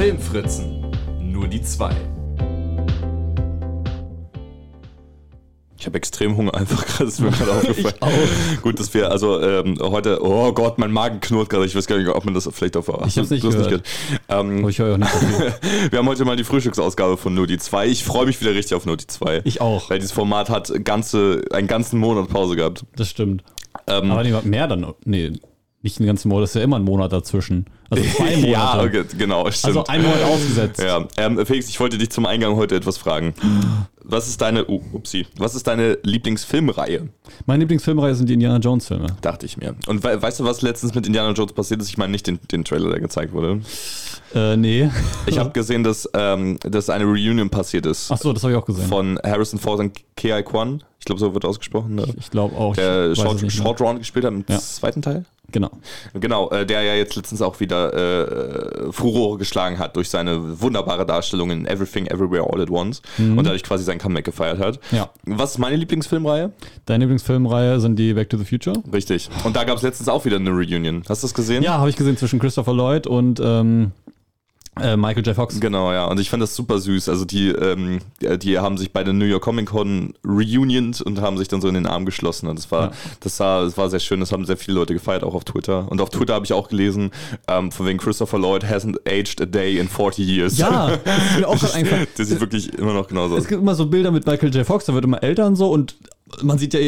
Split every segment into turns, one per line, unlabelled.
Filmfritzen. Nur die zwei.
Ich habe extrem Hunger einfach gerade, ist mir gerade aufgefallen. Gut, dass wir also ähm, heute, oh Gott, mein Magen knurrt gerade. Ich weiß gar nicht, ob man das vielleicht auf.
Ich hab's nicht, gehört. nicht gehört. Ähm, ich höre auch nicht.
wir haben heute mal die Frühstücksausgabe von Noti 2. Ich freue mich wieder richtig auf Noti 2.
Ich auch.
Weil dieses Format hat ganze, einen ganzen Monat Pause gehabt.
Das stimmt. Ähm, Aber nicht mehr dann. Nee, nicht den ganzen Monat, das ist ja immer ein Monat dazwischen. Also zwei Monate. ja,
okay, genau,
stimmt. Also ein Monat ausgesetzt.
Ja, ähm, Felix, ich wollte dich zum Eingang heute etwas fragen. Was ist deine, uh, upsie, was ist deine Lieblingsfilmreihe?
Meine Lieblingsfilmreihe sind die Indiana Jones Filme.
Dachte ich mir. Und we weißt du, was letztens mit Indiana Jones passiert ist? Ich meine nicht den, den Trailer, der gezeigt wurde.
Äh, nee.
Ich habe gesehen, dass, ähm, dass eine Reunion passiert ist.
Ach so, das habe ich auch gesehen.
Von Harrison Ford und K.I. Kwan. Ich glaube, so wird ausgesprochen. Ne?
Ich, ich glaube auch.
Der Short, Short Round gespielt hat im ja. zweiten Teil.
Genau.
Genau, äh, der ja jetzt letztens auch wieder äh, Furore geschlagen hat durch seine wunderbare Darstellung in Everything Everywhere All at Once mhm. und dadurch quasi sein Comeback gefeiert hat.
Ja.
Was ist meine Lieblingsfilmreihe?
Deine Lieblingsfilmreihe sind die Back to the Future.
Richtig. Und da gab es letztens auch wieder eine Reunion. Hast du das gesehen?
Ja, habe ich gesehen zwischen Christopher Lloyd und ähm, äh, Michael J. Fox.
Genau, ja. Und ich fand das super süß. Also die, ähm, die haben sich bei der New York Comic Con reuniont und haben sich dann so in den Arm geschlossen. Und das war, ja. das war, das war sehr schön. Das haben sehr viele Leute gefeiert, auch auf Twitter. Und auf Twitter habe ich auch gelesen, ähm, von wegen Christopher Lloyd hasn't aged a day in 40 years.
Ja, das ist mir auch gerade
einfach. Der sieht wirklich immer noch genauso aus.
Es gibt immer so Bilder mit Michael J. Fox, da wird immer älter und so und man sieht ja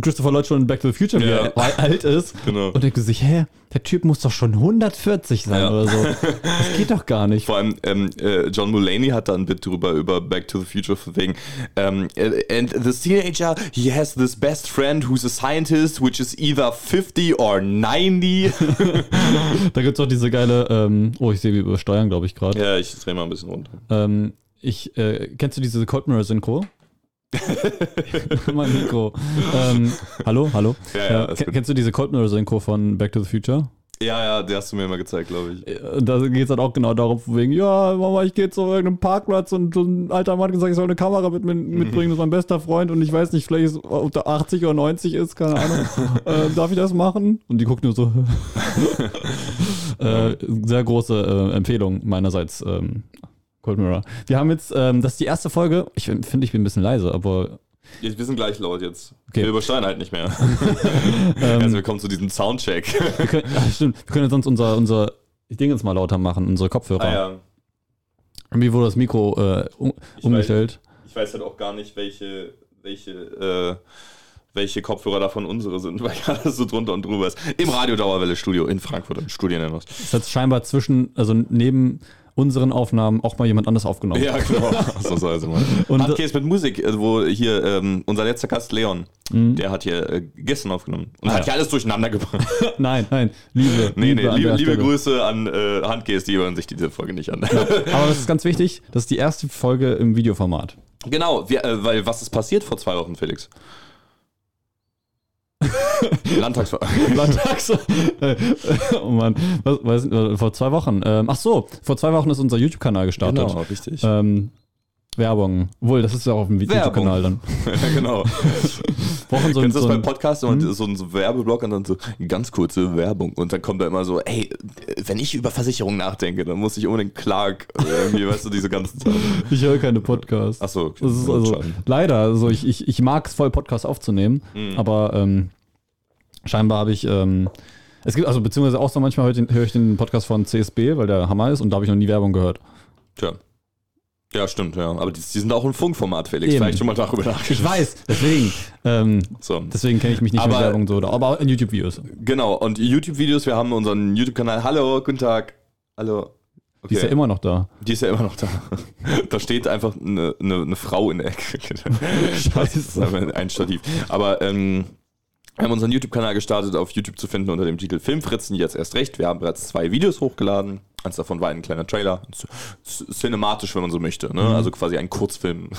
Christopher Lloyd schon in Back to the Future, wie ja. er alt ist.
Genau.
Und denkt sich, hä, der Typ muss doch schon 140 sein ja. oder so. Das geht doch gar nicht.
Vor allem ähm, äh, John Mulaney hat da ein Bit drüber über Back to the Future von wegen ähm, and this teenager, he has this best friend who's a scientist, which is either 50 or 90.
da gibt's auch diese geile, ähm, oh, ich sehe, wir übersteuern, glaube ich, gerade.
Ja, ich drehe mal ein bisschen runter.
Ähm, ich, äh, kennst du diese Cold Mirror Synchro? mein Mikro. Ähm, hallo, hallo.
Ja, ja,
äh, kennst du diese Synchro von Back to the Future?
Ja, ja, die hast du mir mal gezeigt, glaube ich.
Da geht es dann auch genau darum, wegen, ja, Mama, ich gehe zu irgendeinem Parkplatz und so ein alter Mann hat gesagt, ich soll eine Kamera mit, mitbringen, das ist mein bester Freund und ich weiß nicht, vielleicht ist unter 80 oder 90 ist, keine Ahnung. äh, darf ich das machen? Und die guckt nur so. äh, sehr große äh, Empfehlung meinerseits. Ähm, Cold Mirror. Wir haben jetzt, ähm, das ist die erste Folge. Ich finde, ich bin ein bisschen leise, aber.
Wir sind gleich laut jetzt. Okay. Wir übersteuern halt nicht mehr. Ähm, also wir kommen zu diesem Soundcheck.
Wir können, ach, stimmt. Wir können jetzt sonst unser, unser Ding jetzt mal lauter machen, unsere Kopfhörer. Ah, ja. Wie wurde das Mikro äh, um, ich umgestellt?
Weiß, ich weiß halt auch gar nicht, welche, welche, äh, welche Kopfhörer davon unsere sind, weil alles so drunter und drüber ist. Im Radio-Dauerwelle-Studio in Frankfurt, im Studienhaus.
Das hat scheinbar zwischen, also neben unseren Aufnahmen auch mal jemand anders aufgenommen.
Ja, genau. so soll es mal. Und Hardcase mit Musik, äh, wo hier ähm, unser letzter Gast Leon, mhm. der hat hier äh, gestern aufgenommen und ah, hat ja. hier alles durcheinander gebracht.
nein, nein, liebe.
Nee, liebe, nee, liebe, liebe Grüße an äh, Handcase, die hören sich diese Folge nicht an. Ja.
Aber das ist ganz wichtig, das ist die erste Folge im Videoformat.
Genau, wir, äh, weil was ist passiert vor zwei Wochen, Felix? Landtagsver
Landtags. oh Mann. Was, was, vor zwei Wochen. Ähm, ach so, vor zwei Wochen ist unser YouTube-Kanal gestartet.
Genau, richtig.
Ähm, Werbung. Wohl, das ist ja auch auf dem YouTube-Kanal dann.
ja, genau. Brauchen so Kennst du das beim Podcast und hm? so ein Werbeblock und dann so ganz kurze Werbung und dann kommt da immer so, ey, wenn ich über Versicherung nachdenke, dann muss ich unbedingt Clark irgendwie, weißt du, diese ganzen Sachen.
Ich höre keine Podcasts.
Ach so. Okay.
Das ist also, leider, also ich, ich, ich mag es voll, Podcasts aufzunehmen, mhm. aber ähm, scheinbar habe ich ähm, es gibt, also beziehungsweise auch so manchmal höre ich den Podcast von CSB, weil der Hammer ist und da habe ich noch nie Werbung gehört.
Tja. Ja, stimmt, ja. Aber die, die sind auch ein Funkformat, Felix. Eben. Vielleicht schon mal darüber nachgedacht.
Ich weiß, deswegen. Ähm, so. Deswegen kenne ich mich nicht aber, mit Werbung so. Aber auch in YouTube-Videos.
Genau, und YouTube-Videos, wir haben unseren YouTube-Kanal. Hallo, guten Tag. Hallo.
Okay. Die ist ja immer noch da.
Die ist ja immer noch da. da steht einfach eine, eine, eine Frau in der Ecke. Scheiße. Ein Stativ. Aber ähm, wir haben unseren YouTube-Kanal gestartet, auf YouTube zu finden unter dem Titel Filmfritzen, jetzt erst recht. Wir haben bereits zwei Videos hochgeladen. Eins davon war ein kleiner Trailer, cinematisch, wenn man so möchte, ne? Mhm. also quasi ein Kurzfilm,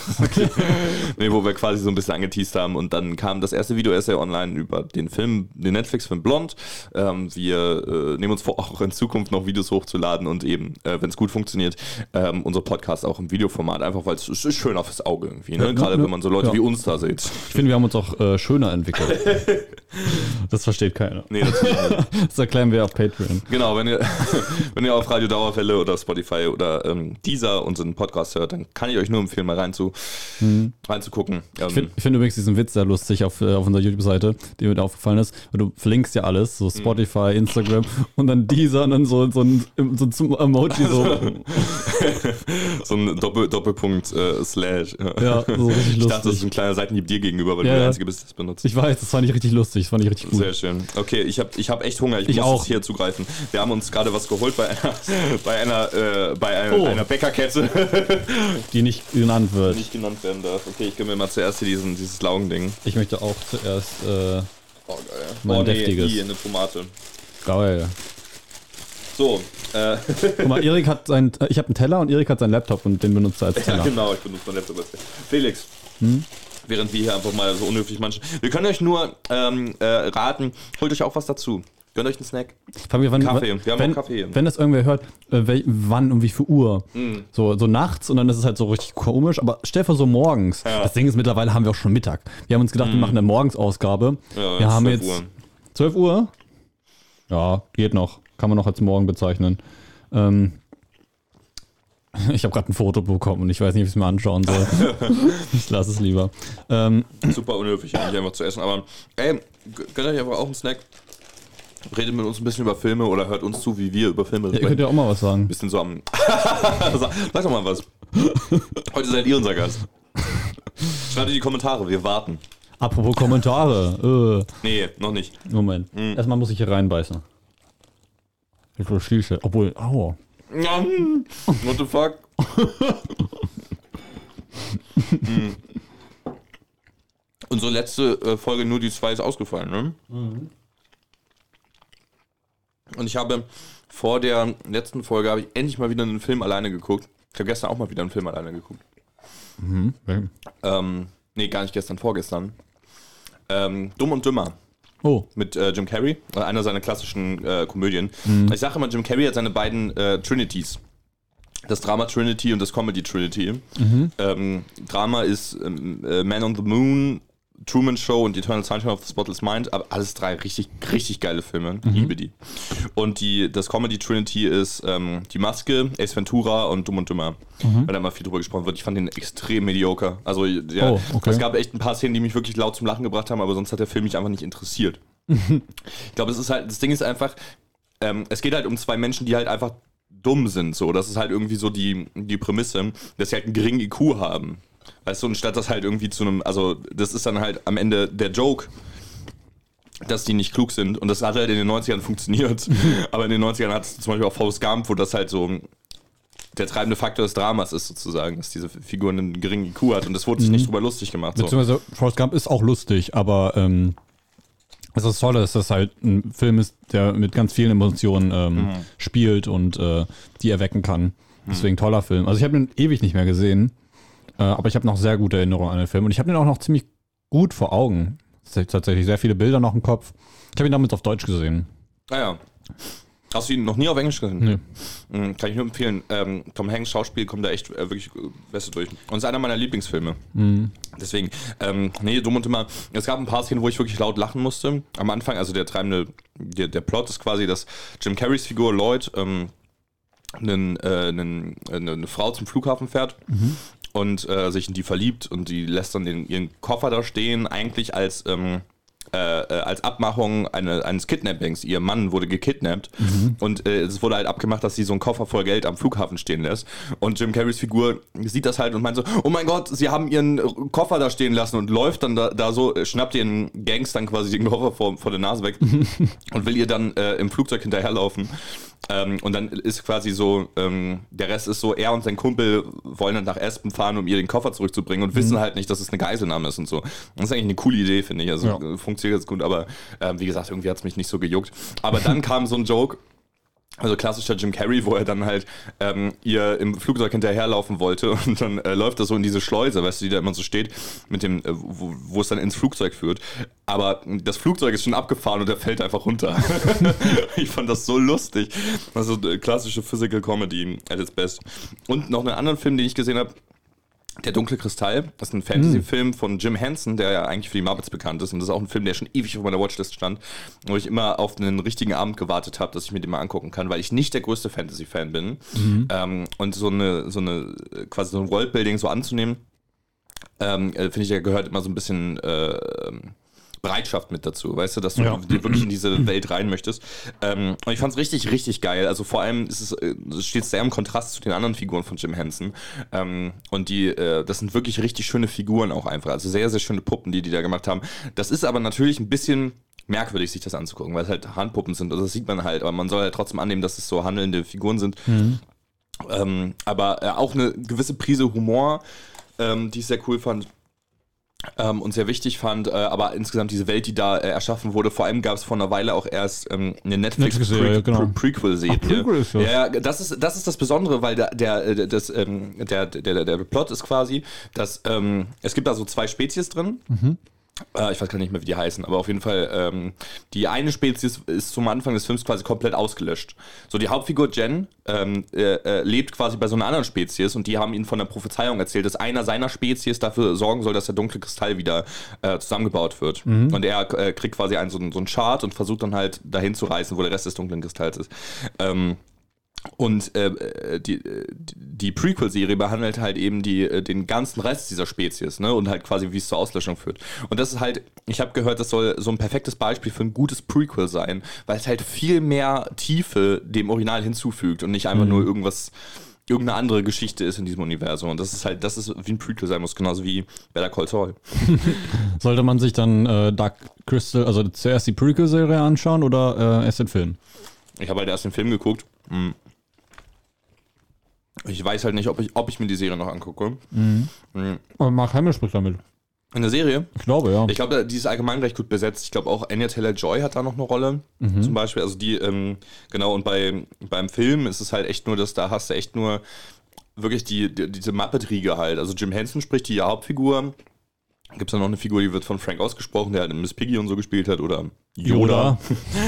nee, wo wir quasi so ein bisschen angeteased haben. Und dann kam das erste Video-Essay online über den Film, den Netflix-Film Blond. Ähm, wir äh, nehmen uns vor, auch in Zukunft noch Videos hochzuladen und eben, äh, wenn es gut funktioniert, ähm, unser Podcast auch im Videoformat, einfach weil es ist schön aufs Auge irgendwie, ne? Ja, gerade ja, wenn man so Leute ja. wie uns da sieht.
Ich finde, wir haben uns auch äh, schöner entwickelt. das versteht keiner.
Nee, das,
das erklären wir auf Patreon.
Genau, wenn ihr, wenn ihr auf Radio Dauerfälle oder Spotify oder ähm, dieser unseren Podcast hört, dann kann ich euch nur empfehlen, mal rein zu, reinzugucken. Ähm,
Ich finde find übrigens diesen Witz sehr lustig auf, äh, auf unserer YouTube-Seite, der mir aufgefallen ist. Weil du verlinkst ja alles, so Spotify, Instagram und dann dieser und dann so, so ein, so ein zum Emoji so.
so ein Doppel, Doppelpunkt äh, Slash.
Ja, so richtig
Ich dachte, das ist
lustig.
ein kleiner Seitenhieb dir gegenüber, weil
Ja,
du der. Einzige bist, der es benutzt.
Ich weiß, das fand ich richtig lustig, das fand ich richtig gut.
Sehr schön. Okay, ich habe ich hab echt Hunger. Ich,
Ich
muss
auch.
jetzt hier zugreifen. Wir haben uns gerade was geholt bei einer, bei einer, äh, bei einer,
Oh.
einer Bäckerkette,
Die nicht genannt
die
wird.
nicht genannt werden darf. Okay, ich gönne mir mal zuerst hier diesen, dieses Laugending.
Ich möchte auch zuerst, äh,
Oh, geil.
Mein
oh, nee,
deftiges.
i, eine Tomate.
geil.
So, äh,
Guck mal, Erik hat sein, äh, ich habe einen Teller und Erik hat seinen Laptop und den benutzt er als
ja,
Teller.
genau, ich benutze mein Laptop als Felix.
Hm?
Während wir hier einfach mal so unhöflich manchen. Wir können euch nur ähm, äh, raten, holt euch auch was dazu. Gönnt euch einen Snack.
Mich, wann,
Kaffee. Wir haben
wenn,
auch Kaffee.
Wenn das irgendwer hört, äh, wann und wie viel Uhr.
Hm.
So, so nachts und dann ist es halt so richtig komisch. Aber stell vor, so morgens.
Ja. Hm.
Das Ding ist, mittlerweile haben wir auch schon Mittag. Wir haben uns gedacht, wir machen eine Morgensausgabe.
Ja,
wir haben
12
jetzt
Uhr.
12 Uhr. Ja, geht noch. Kann man noch als morgen bezeichnen. Ähm, ich habe gerade ein Foto bekommen und ich weiß nicht, wie ich es mir anschauen soll. ich lasse es lieber. Ähm,
Super unhöflich, eigentlich einfach zu essen. Aber ey, gönnt euch einfach auch einen Snack. Redet mit uns ein bisschen über Filme oder hört uns zu, wie wir über Filme
ihr könnt ja auch mal was sagen.
Bisschen so am. Sag doch mal was. Heute seid ihr unser Gast. Schreibt in die Kommentare, wir warten.
Apropos Kommentare.
Nee, noch nicht.
Äh, Moment.
Hm.
Erstmal muss ich hier reinbeißen. Ich verschließe. Obwohl, au.
Njam. What the fuck? Hm. Unsere letzte äh, Folge nur die zwei ist ausgefallen, ne? Und ich habe vor der letzten Folge habe ich endlich mal wieder einen Film alleine geguckt. Ich habe gestern auch mal wieder einen Film alleine geguckt. Ähm, nee, gar nicht gestern, vorgestern. Ähm, Dumm und Dümmer
Oh,
mit äh, Jim Carrey, äh, einer seiner klassischen äh, Komödien.
Mhm.
Ich sage immer, Jim Carrey hat seine beiden äh, Trinities. Das Drama Trinity und das Comedy Trinity.
Mhm.
Ähm, Drama ist ähm, äh, Man on the Moon, Truman Show und Eternal Sunshine of the Spotless Mind, aber alles drei richtig, richtig geile Filme.
Mhm.
Liebe die. Und die, das Comedy Trinity ist ähm, Die Maske, Ace Ventura und Dumm und Dümmer. Weil da mal viel drüber gesprochen wird. Ich fand den extrem mediocre. Also, ja,
Mhm. Oh, okay.
es gab echt ein paar Szenen, die mich wirklich laut zum Lachen gebracht haben, aber sonst hat der Film mich einfach nicht interessiert. Ich glaube, es ist halt, das Ding ist einfach, ähm, es geht halt um zwei Menschen, die halt einfach dumm sind. So, das ist halt irgendwie so die, die Prämisse, dass sie halt einen geringen IQ haben. Weißt du, und statt das halt irgendwie zu einem, also das ist dann halt am Ende der Joke, dass die nicht klug sind. Und das hat halt in den 90ern funktioniert. Aber in den 90ern hat es zum Beispiel auch Forrest Gump, wo das halt so der treibende Faktor des Dramas ist sozusagen, dass diese Figur einen geringen IQ hat. Und das wurde sich nicht drüber lustig gemacht. So.
beziehungsweise Forrest Gump ist auch lustig, aber ähm, das ist das Tolle, dass das halt ein Film ist, der mit ganz vielen Emotionen ähm,
Mhm.
spielt und äh, die erwecken kann. Deswegen toller Film. Also ich habe ihn ewig nicht mehr gesehen, äh, aber ich habe noch sehr gute Erinnerungen an den Film und ich habe den auch noch ziemlich gut vor Augen. Tatsächlich sehr viele Bilder noch im Kopf. Ich habe ihn damals auf Deutsch gesehen.
Ah ja. Hast du ihn noch nie auf Englisch gesehen?
Nee.
Mhm, Kann ich nur empfehlen. Ähm, Tom Hanks Schauspiel kommt da echt äh, wirklich äh, besser durch. Und ist einer meiner Lieblingsfilme. Deswegen, ähm, nee, dumm und immer. Es gab ein paar Szenen, wo ich wirklich laut lachen musste. Am Anfang, also der treibende, der, der Plot ist quasi, dass Jim Carreys Figur Lloyd ähm, einen, äh, einen, eine, eine Frau zum Flughafen fährt und äh, sich in die verliebt und die lässt dann den, ihren Koffer da stehen, eigentlich als, ähm, äh, äh, als Abmachung eine, eines Kidnappings. Ihr Mann wurde gekidnappt und äh, es wurde halt abgemacht, dass sie so einen Koffer voll Geld am Flughafen stehen lässt. Und Jim Carreys Figur sieht das halt und meint so, oh mein Gott, sie haben ihren Koffer da stehen lassen und läuft dann da, da so, äh, schnappt den Gangstern quasi den Koffer vor, vor der Nase weg und will ihr dann äh, im Flugzeug hinterherlaufen. Ähm, und dann ist quasi so, ähm, der Rest ist so, er und sein Kumpel wollen dann nach Espen fahren, um ihr den Koffer zurückzubringen und wissen halt nicht, dass es eine Geiselnahme ist und so. Das ist eigentlich eine coole Idee, finde ich. Also
Ja.
Funktioniert jetzt gut, aber ähm, wie gesagt, irgendwie hat es mich nicht so gejuckt. Aber dann kam so ein Joke, also klassischer Jim Carrey, wo er dann halt ähm, ihr im Flugzeug hinterherlaufen wollte und dann äh, läuft er so in diese Schleuse, weißt du, die da immer so steht, mit dem, äh, wo, wo es dann ins Flugzeug führt. Aber das Flugzeug ist schon abgefahren und er fällt einfach runter. ich fand das so lustig. Also äh, klassische Physical Comedy at its best. Und noch einen anderen Film, den ich gesehen habe, Der dunkle Kristall, das ist ein Fantasy-Film von Jim Henson, der ja eigentlich für die Muppets bekannt ist. Und das ist auch ein Film, der schon ewig auf meiner Watchlist stand, wo ich immer auf einen richtigen Abend gewartet habe, dass ich mir den mal angucken kann, weil ich nicht der größte Fantasy-Fan bin. Ähm, und so eine, so eine, quasi so ein Worldbuilding so anzunehmen, ähm, äh, finde ich, da gehört immer so ein bisschen äh, Bereitschaft mit dazu, weißt du, dass du
Ja.
wirklich in diese Welt rein möchtest. Ähm, und ich fand es richtig, richtig geil. Also vor allem ist es, äh, es steht sehr im Kontrast zu den anderen Figuren von Jim Henson. Ähm, und die, äh, das sind wirklich richtig schöne Figuren auch einfach. Also sehr, sehr schöne Puppen, die die da gemacht haben. Das ist aber natürlich ein bisschen merkwürdig, sich das anzugucken, weil es halt Handpuppen sind. Also das sieht man halt, aber man soll halt trotzdem annehmen, dass es so handelnde Figuren sind. Ähm, aber äh, auch eine gewisse Prise Humor, ähm, die ich sehr cool fand. Ähm, und sehr wichtig fand, äh, aber insgesamt diese Welt, die da äh, erschaffen wurde, vor allem gab es vor einer Weile auch erst ähm, eine
Netflix-Serie,
Netflix-Pre-
genau.
Pre
ist das.
Ja, ja, das ist, das ist das Besondere, weil der, der, äh, das, ähm, der, der, der, der Plot ist quasi, dass ähm, es gibt da so zwei Spezies drin. Äh, ich weiß gar nicht mehr, wie die heißen, aber auf jeden Fall, ähm, die eine Spezies ist zum Anfang des Films quasi komplett ausgelöscht. So, die Hauptfigur Jen ähm, äh, äh, lebt quasi bei so einer anderen Spezies und die haben ihn von der Prophezeiung erzählt, dass einer seiner Spezies dafür sorgen soll, dass der dunkle Kristall wieder äh, zusammengebaut wird. Und er äh, kriegt quasi einen, so, einen- so einen Chart und versucht dann halt dahin zu reißen, wo der Rest des dunklen Kristalls ist. Ähm, und äh, äh, die, äh, die Prequel-Serie behandelt halt eben die, äh, den ganzen Rest dieser Spezies, ne? Und halt quasi, wie es zur Auslöschung führt. Und das ist halt, ich habe gehört, das soll so ein perfektes Beispiel für ein gutes Prequel sein, weil es halt viel mehr Tiefe dem Original hinzufügt und nicht einfach nur irgendwas, irgendeine andere Geschichte ist in diesem Universum. Und das ist halt, das ist wie ein Prequel sein muss, genauso wie Better Call Saul.
Sollte man sich dann äh, Dark Crystal, also zuerst die Prequel-Serie anschauen oder äh, erst den Film?
Ich habe halt erst den Film geguckt. Hm. Ich weiß halt nicht, ob ich, ob ich mir die Serie noch angucke.
Aber Mark Hamill spricht damit.
In der Serie?
Ich glaube, ja.
Ich glaube, die ist allgemein recht gut besetzt. Ich glaube auch Anya Taylor-Joy hat da noch eine Rolle, zum Beispiel. Also die, ähm, genau, und bei, beim Film ist es halt echt nur, dass da hast du echt nur wirklich die, die diese Muppet-Riege halt. Also Jim Henson spricht die Hauptfigur. Gibt es da noch eine Figur, die wird von Frank ausgesprochen, der halt in Miss Piggy und so gespielt hat, oder Yoda.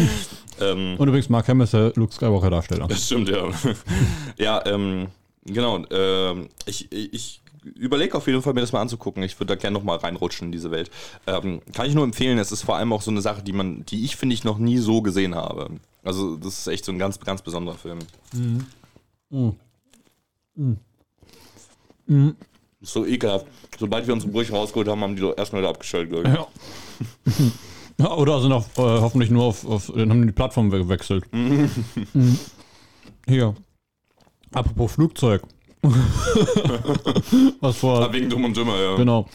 ähm,
Und übrigens, Mark Hamill ist der Luke Skywalker-Darsteller.
das stimmt, ja. ja, ähm, genau. Ähm, ich ich überlege auf jeden Fall, mir das mal anzugucken. Ich würde da gerne nochmal reinrutschen in diese Welt. Ähm, kann ich nur empfehlen, es ist vor allem auch so eine Sache, die man, die ich, finde ich, noch nie so gesehen habe. Also, das ist echt so ein ganz, ganz besonderer Film. Ist so ekelhaft. Sobald wir unsere Brüche rausgeholt haben, haben die doch erstmal wieder abgeschaltet, glaube ich.
Ja. Ja, oder sind auf, äh, hoffentlich nur auf, auf dann haben die Plattform gewechselt. Mhm. Hier. Apropos Flugzeug. Was vor.
Ah, wegen Dumm und Dümmer, ja.
Genau.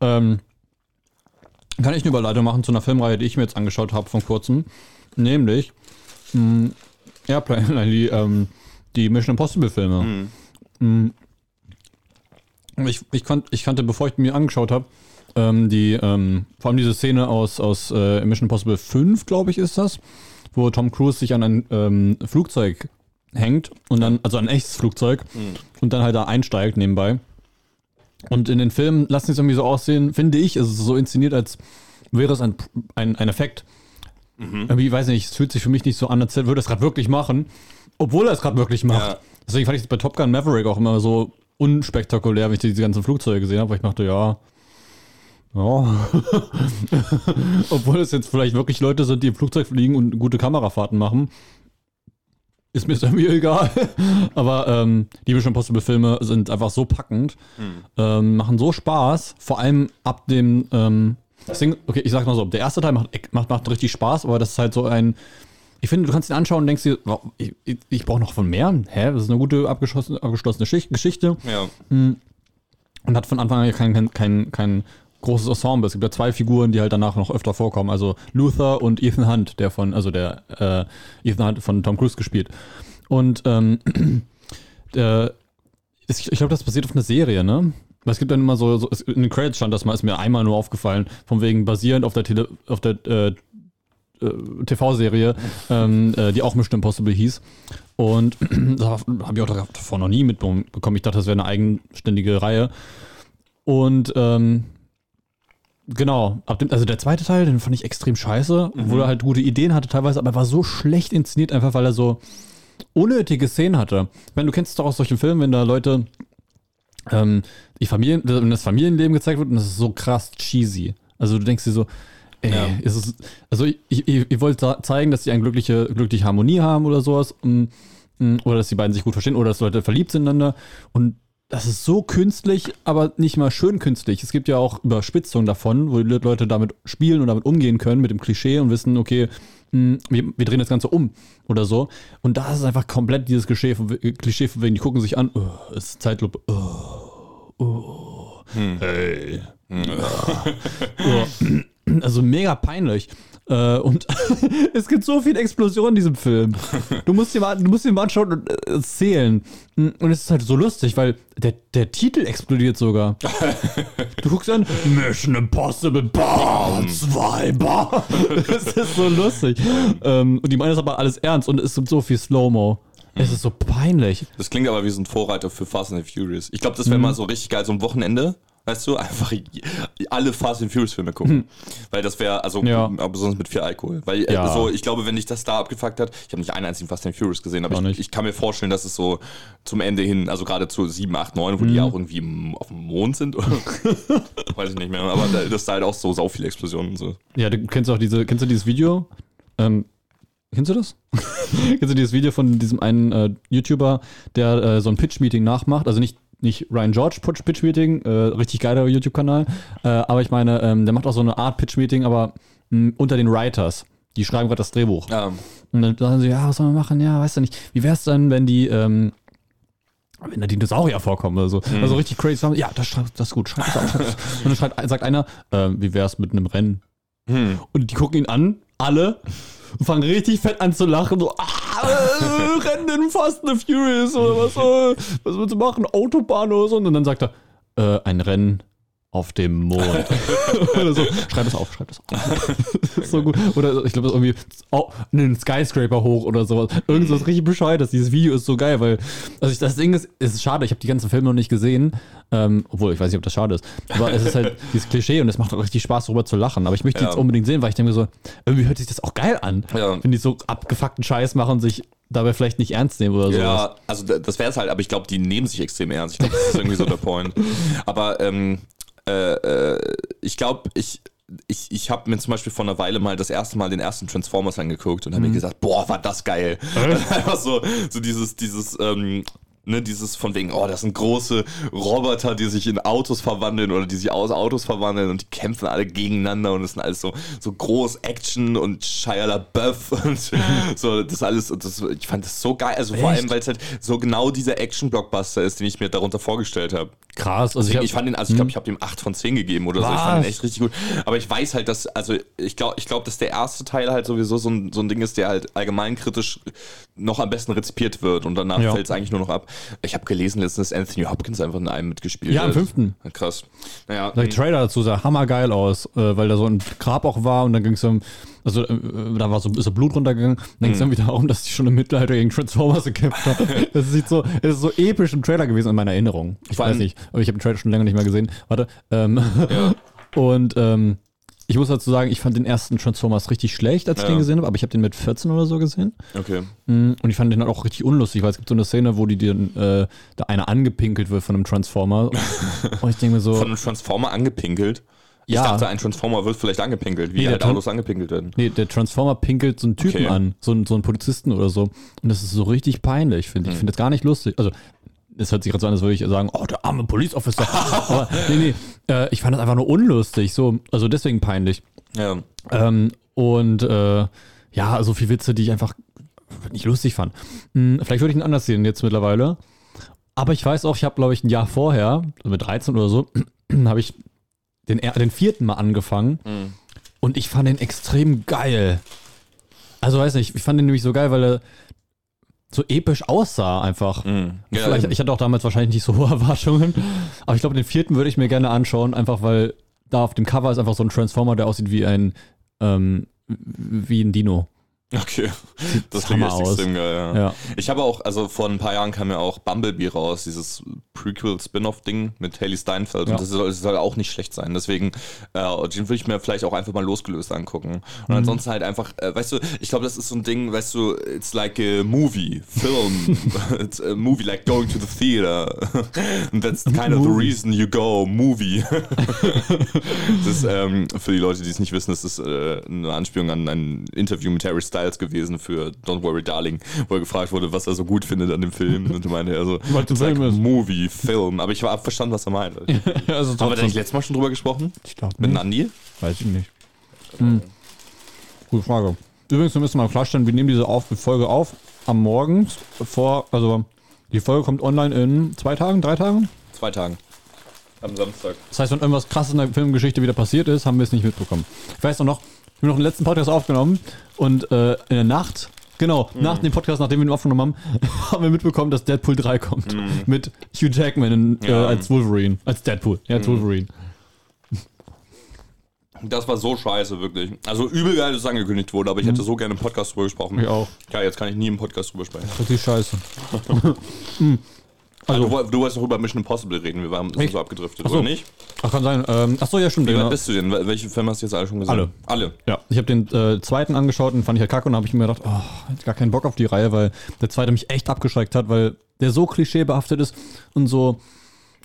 Ähm, kann ich eine Überleitung machen zu einer Filmreihe, die ich mir jetzt angeschaut habe vor kurzem. Nämlich mh, Airplane, nein, die, ähm, die Mission Impossible Filme. Mh, ich, ich, konnt, ich kannte, bevor ich mir angeschaut habe, ähm, die, ähm, vor allem diese Szene aus, aus äh, Mission Impossible 5, glaube ich, ist das, wo Tom Cruise sich an ein ähm, Flugzeug hängt und dann, also ein echtes Flugzeug und dann halt da einsteigt nebenbei. Und in den Filmen lassen sie es irgendwie so aussehen, finde ich, es ist so inszeniert, als wäre es ein, ein, ein Effekt. Irgendwie, weiß nicht, es fühlt sich für mich nicht so an, als würde er es gerade wirklich machen, obwohl er es gerade wirklich macht.
Ja.
Deswegen fand ich es bei Top Gun Maverick auch immer so unspektakulär, wenn ich diese ganzen Flugzeuge gesehen habe, weil ich dachte, ja. Ja. Obwohl es jetzt vielleicht wirklich Leute sind, die im Flugzeug fliegen und gute Kamerafahrten machen. Ist mir irgendwie egal. Aber ähm, die Mission Impossible Filme sind einfach so packend, ähm, machen so Spaß, vor allem ab dem ähm, Ding, okay, ich sag mal so, der erste Teil macht, macht, macht richtig Spaß, aber das ist halt so ein, ich finde, du kannst ihn anschauen und denkst dir, wow, ich, ich, ich brauche noch von mehr. Hä? Das ist eine gute abgeschlossene, abgeschlossene Schicht, Geschichte
Ja.
und hat von Anfang an kein, kein, kein, kein großes Ensemble. Es gibt ja zwei Figuren, die halt danach noch öfter vorkommen. Also Luther und Ethan Hunt, der von, also der äh, Ethan Hunt von Tom Cruise gespielt. Und ähm, der, ich, glaube, das basiert auf einer Serie, ne? Es gibt dann immer so, so in den Credits stand das mal, ist mir einmal nur aufgefallen, von wegen basierend auf der, Tele, auf der äh, äh, TV-Serie, ähm, äh, die auch Mission Impossible hieß. Und da habe ich auch davor noch nie mitbekommen. Ich dachte, das wäre eine eigenständige Reihe. Und ähm, genau, ab dem, also der zweite Teil, den fand ich extrem scheiße, obwohl er halt gute Ideen hatte teilweise, aber er war so schlecht inszeniert, einfach weil er so unnötige Szenen hatte. Ich meine, du kennst es doch aus solchen Filmen, wenn da Leute ähm, die Familien, wenn das Familienleben gezeigt wird und das ist so krass cheesy. Also du denkst dir so, ey,
Ja.
ist es, also ich, ich, ihr wollt sa- zeigen, dass sie eine glückliche, glückliche Harmonie haben oder sowas. mm, mm, Oder dass die beiden sich gut verstehen oder dass Leute verliebt sind ineinander. Und das ist so künstlich, aber nicht mal schön künstlich. Es gibt ja auch Überspitzungen davon, wo die Leute damit spielen und damit umgehen können, mit dem Klischee und wissen, okay, mh, wir, wir drehen das Ganze um oder so. Und da ist es einfach komplett dieses Klischee von, äh, Klischee von wegen, die gucken sich an, oh, es ist Zeitlupe, oh, oh, hey. Ja. Also mega peinlich. Äh, und es gibt so viel Explosion in diesem Film. Du musst dir mal, du musst dir mal anschauen und äh, zählen. Und es ist halt so lustig, weil der, der Titel explodiert sogar. Du guckst an, Mission Impossible Bar 2 Bar. Es ist so lustig. Ähm, und die meinen das aber alles ernst und es gibt so viel Slow-Mo. Es ist so peinlich.
Das klingt aber wie so ein Vorreiter für Fast and the Furious. Ich glaube, das wäre mal so richtig geil, so ein Wochenende. Weißt du, einfach alle Fast and Furious Filme gucken. Weil das wäre, also,
Ja.
aber besonders mit viel Alkohol. Weil, äh,
Ja.
so, ich glaube, wenn dich das da abgefuckt hat, ich habe nicht einen einzigen Fast and Furious gesehen, aber ich, ich kann mir vorstellen, dass es so zum Ende hin, also gerade zu 7, 8, 9, wo die ja auch irgendwie auf dem Mond sind, weiß ich nicht mehr, aber da, das ist halt auch so sau viele Explosionen und so.
Ja, du kennst auch diese, kennst du dieses Video? Ähm, kennst du das? kennst du dieses Video von diesem einen äh, YouTuber, der äh, so ein Pitch-Meeting nachmacht? Also nicht, nicht Ryan George Pitch- Pitch-Meeting, äh, richtig geiler YouTube-Kanal, äh, aber ich meine, ähm, der macht auch so eine Art Pitch-Meeting, aber mh, unter den Writers. Die schreiben gerade das Drehbuch.
Ja,
Und dann sagen sie, ja, was sollen wir machen? Ja, weißt du nicht. Wie wär's dann, wenn die, ähm, wenn da Dinosaurier vorkommen oder so. Also richtig crazy. Ja, das, schreib- das ist gut. Schreib das auf. Schreib das. Und dann schreibt, sagt einer, ähm, wie wär's mit einem Rennen? Und die gucken ihn an, alle, und fangen richtig fett an zu lachen. So, ah, äh, Rennen in Fast and the Furious oder was, äh, was willst du machen? Autobahn oder so. Und dann sagt er, äh, ein Rennen auf dem Mond. oder so. Schreib das auf, schreib das auf. Das so gut. Oder ich glaube, das ist irgendwie oh, einen Skyscraper hoch oder sowas. Irgendwas richtig bescheuertes. Dieses Video ist so geil, weil also ich, das Ding ist, es ist schade, ich habe die ganzen Filme noch nicht gesehen. Ähm, obwohl, ich weiß nicht, ob das schade ist. Aber es ist halt dieses Klischee und es macht auch richtig Spaß, darüber zu lachen. Aber ich möchte
Ja.
jetzt unbedingt sehen, weil ich denke so, irgendwie hört sich das auch geil an.
Ja.
Wenn die so abgefuckten Scheiß machen und sich dabei vielleicht nicht ernst nehmen oder sowas.
Ja, also da- das wäre es halt, aber ich glaube, die nehmen sich extrem ernst. Ich glaube, das ist irgendwie so der Point. Aber ähm, äh, äh, ich glaube, ich, ich, ich habe mir zum Beispiel vor einer Weile mal das erste Mal den ersten Transformers angeguckt und habe mir gesagt, boah, war das geil. Einfach so, so dieses, dieses, ähm, Ne, dieses von wegen, oh, das sind große Roboter, die sich in Autos verwandeln oder die sich aus Autos verwandeln und die kämpfen alle gegeneinander und es sind alles so, so groß Action und Shia LaBeouf und so, das alles, und das, ich fand das so geil, also vor
Echt?
allem, weil es halt so genau dieser Action-Blockbuster ist, den ich mir darunter vorgestellt habe.
Krass. Also
Ich,
hab-
ich fand den, also ich glaube, ich habe dem 8 von 10 gegeben oder so. Ich fand
Was?
den echt richtig gut. Aber ich weiß halt, dass, also ich glaube, ich glaub, dass der erste Teil halt sowieso so ein, so ein Ding ist, der halt allgemein kritisch noch am besten rezipiert wird und danach
Ja.
fällt es eigentlich nur noch ab. Ich habe gelesen letztens, Anthony Hopkins einfach in einem mitgespielt
Ja, im fünften.
Krass. Naja,
Der Trailer dazu sah hammergeil aus, äh, weil da so ein Grab auch war und dann ging es um, also äh, da war so, ist so Blut runtergegangen. Dann ging es
Mhm.
irgendwie darum, dass die schon im Mittelalter gegen Transformers gekämpft haben. Das sieht so, es ist so episch im Trailer gewesen in meiner Erinnerung. Ich
Vor
weiß nicht, aber ich habe den Trailer schon länger nicht mehr gesehen. Warte. Ähm, Und ähm, ich muss dazu sagen, ich fand den ersten Transformers richtig schlecht, als ich
Ja.
den gesehen habe, aber ich habe den mit 14 oder so gesehen.
okay.
Mm, Und ich fand den halt auch richtig unlustig, weil es gibt so eine Szene, wo die den, äh, da einer angepinkelt wird von einem Transformer. Und ich denke mir so.
Von einem Transformer angepinkelt. Ich
Ja.
dachte, ein Transformer wird vielleicht angepinkelt, wie
Nee, der
halt Autos angepinkelt werden.
Nee, der Transformer pinkelt so einen Typen
Okay.
an, so einen, so einen Polizisten oder so. Und das ist so richtig peinlich, finde ich. Ich finde das gar nicht lustig. Also, es hört sich gerade so an, als würde ich sagen, oh, der arme Police Officer. Aber nee, nee, äh, ich fand das einfach nur unlustig. So, also deswegen peinlich.
Ja.
Ähm, und äh, ja, so viele Witze, die ich einfach nicht lustig fand. Hm, vielleicht würde ich ihn anders sehen jetzt mittlerweile. Aber ich weiß auch, ich habe, glaube ich, ein Jahr vorher, also mit 13 oder so, habe ich den, den vierten Mal angefangen. Und ich fand den extrem geil. Also weiß nicht, ich fand den nämlich so geil, weil er so episch aussah einfach.
Mhm. Ja,
Vielleicht, ich hatte auch damals wahrscheinlich nicht so hohe Erwartungen. Aber ich glaube, den vierten würde ich mir gerne anschauen, einfach weil da auf dem Cover ist einfach so ein Transformer, der aussieht wie ein, ähm, wie ein Dino.
Okay, das
Hammer
klingt echt
aus.
extrem geil, ja.
Ja.
Ich habe auch, also vor ein paar Jahren kam ja auch Bumblebee raus, dieses Prequel-Spin-Off-Ding mit Haley Steinfeld
Ja.
und das soll, das soll auch nicht schlecht sein. Deswegen, äh, den würde ich mir vielleicht auch einfach mal losgelöst angucken.
Mhm.
Und ansonsten halt einfach, äh, weißt du, ich glaube, das ist so ein Ding, weißt du, it's like a movie, film, it's a movie like going to the theater. And that's kind of the reason you go, movie. das ist, ähm, für die Leute, die es nicht wissen, das ist äh, eine Anspielung an ein Interview mit Harry Styles gewesen für Don't Worry Darling, wo er gefragt wurde, was er so gut findet an dem Film. Und er meinte, also,
es ein
it's like. Movie, Film. Aber ich habe verstanden, was er meinte.
also
Haben wir da nicht letztes Mal schon drüber gesprochen?
Ich glaube
Mit. Nandi?
Weiß ich nicht. Hm. Gute Frage. Übrigens, wir müssen mal klarstellen, wir nehmen diese auf Folge auf am Morgen vor, also die Folge kommt online in zwei Tagen, drei Tagen.
Zwei Tagen. Am Samstag.
Das heißt, wenn irgendwas krasses in der Filmgeschichte wieder passiert ist, haben wir es nicht mitbekommen. Ich weiß noch, wir haben noch den letzten Podcast aufgenommen und äh, in der Nacht, genau, nach dem Podcast, nachdem wir ihn aufgenommen haben, haben wir mitbekommen, dass Deadpool 3 kommt. Mit Hugh Jackman in,
Ja.
äh, als Wolverine. Als Deadpool. Ja, als Wolverine.
Das war so scheiße, wirklich. Also übel geil, dass es angekündigt wurde, aber ich hätte so gerne im Podcast drüber gesprochen.
Ich auch.
Ja, jetzt kann ich nie im Podcast drüber sprechen.
Richtig scheiße.
Also, du, woll- du wolltest auch über Mission Impossible reden, wir waren so abgedriftet,
Ach so.
oder nicht?
Ach, kann sein. Ähm, ach so, ja, stimmt.
Wie weit bist du denn? Wel- Welche Filme hast du jetzt alle schon gesehen?
Alle.
Alle.
Ja, ich habe den äh, zweiten angeschaut und fand ich halt kacke und habe ich mir gedacht, oh, ich gar keinen Bock auf die Reihe, weil der zweite mich echt abgeschreckt hat, weil der so klischeebehaftet ist und so,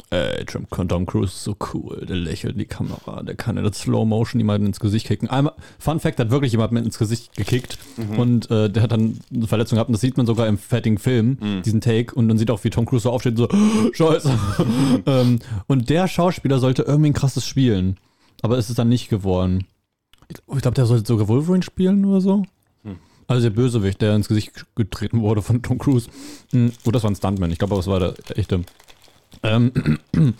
ey, Tom, Tom Cruise ist so cool, der lächelt in die Kamera, der kann in der Slow Motion jemanden ins Gesicht kicken. Einmal, Fun Fact, hat wirklich jemand mit ins Gesicht gekickt und äh, der hat dann eine Verletzung gehabt und das sieht man sogar im fertigen Film, diesen Take und man sieht auch, wie Tom Cruise so aufsteht und so, scheiße. ähm, und der Schauspieler sollte irgendwie ein krasses spielen, aber ist es dann nicht geworden. Ich glaube, der sollte sogar Wolverine spielen oder so. Also der Bösewicht, der ins Gesicht getreten wurde von Tom Cruise. Hm, Oh, das war ein Stuntman. Ich glaube, das war der echte. Ähm,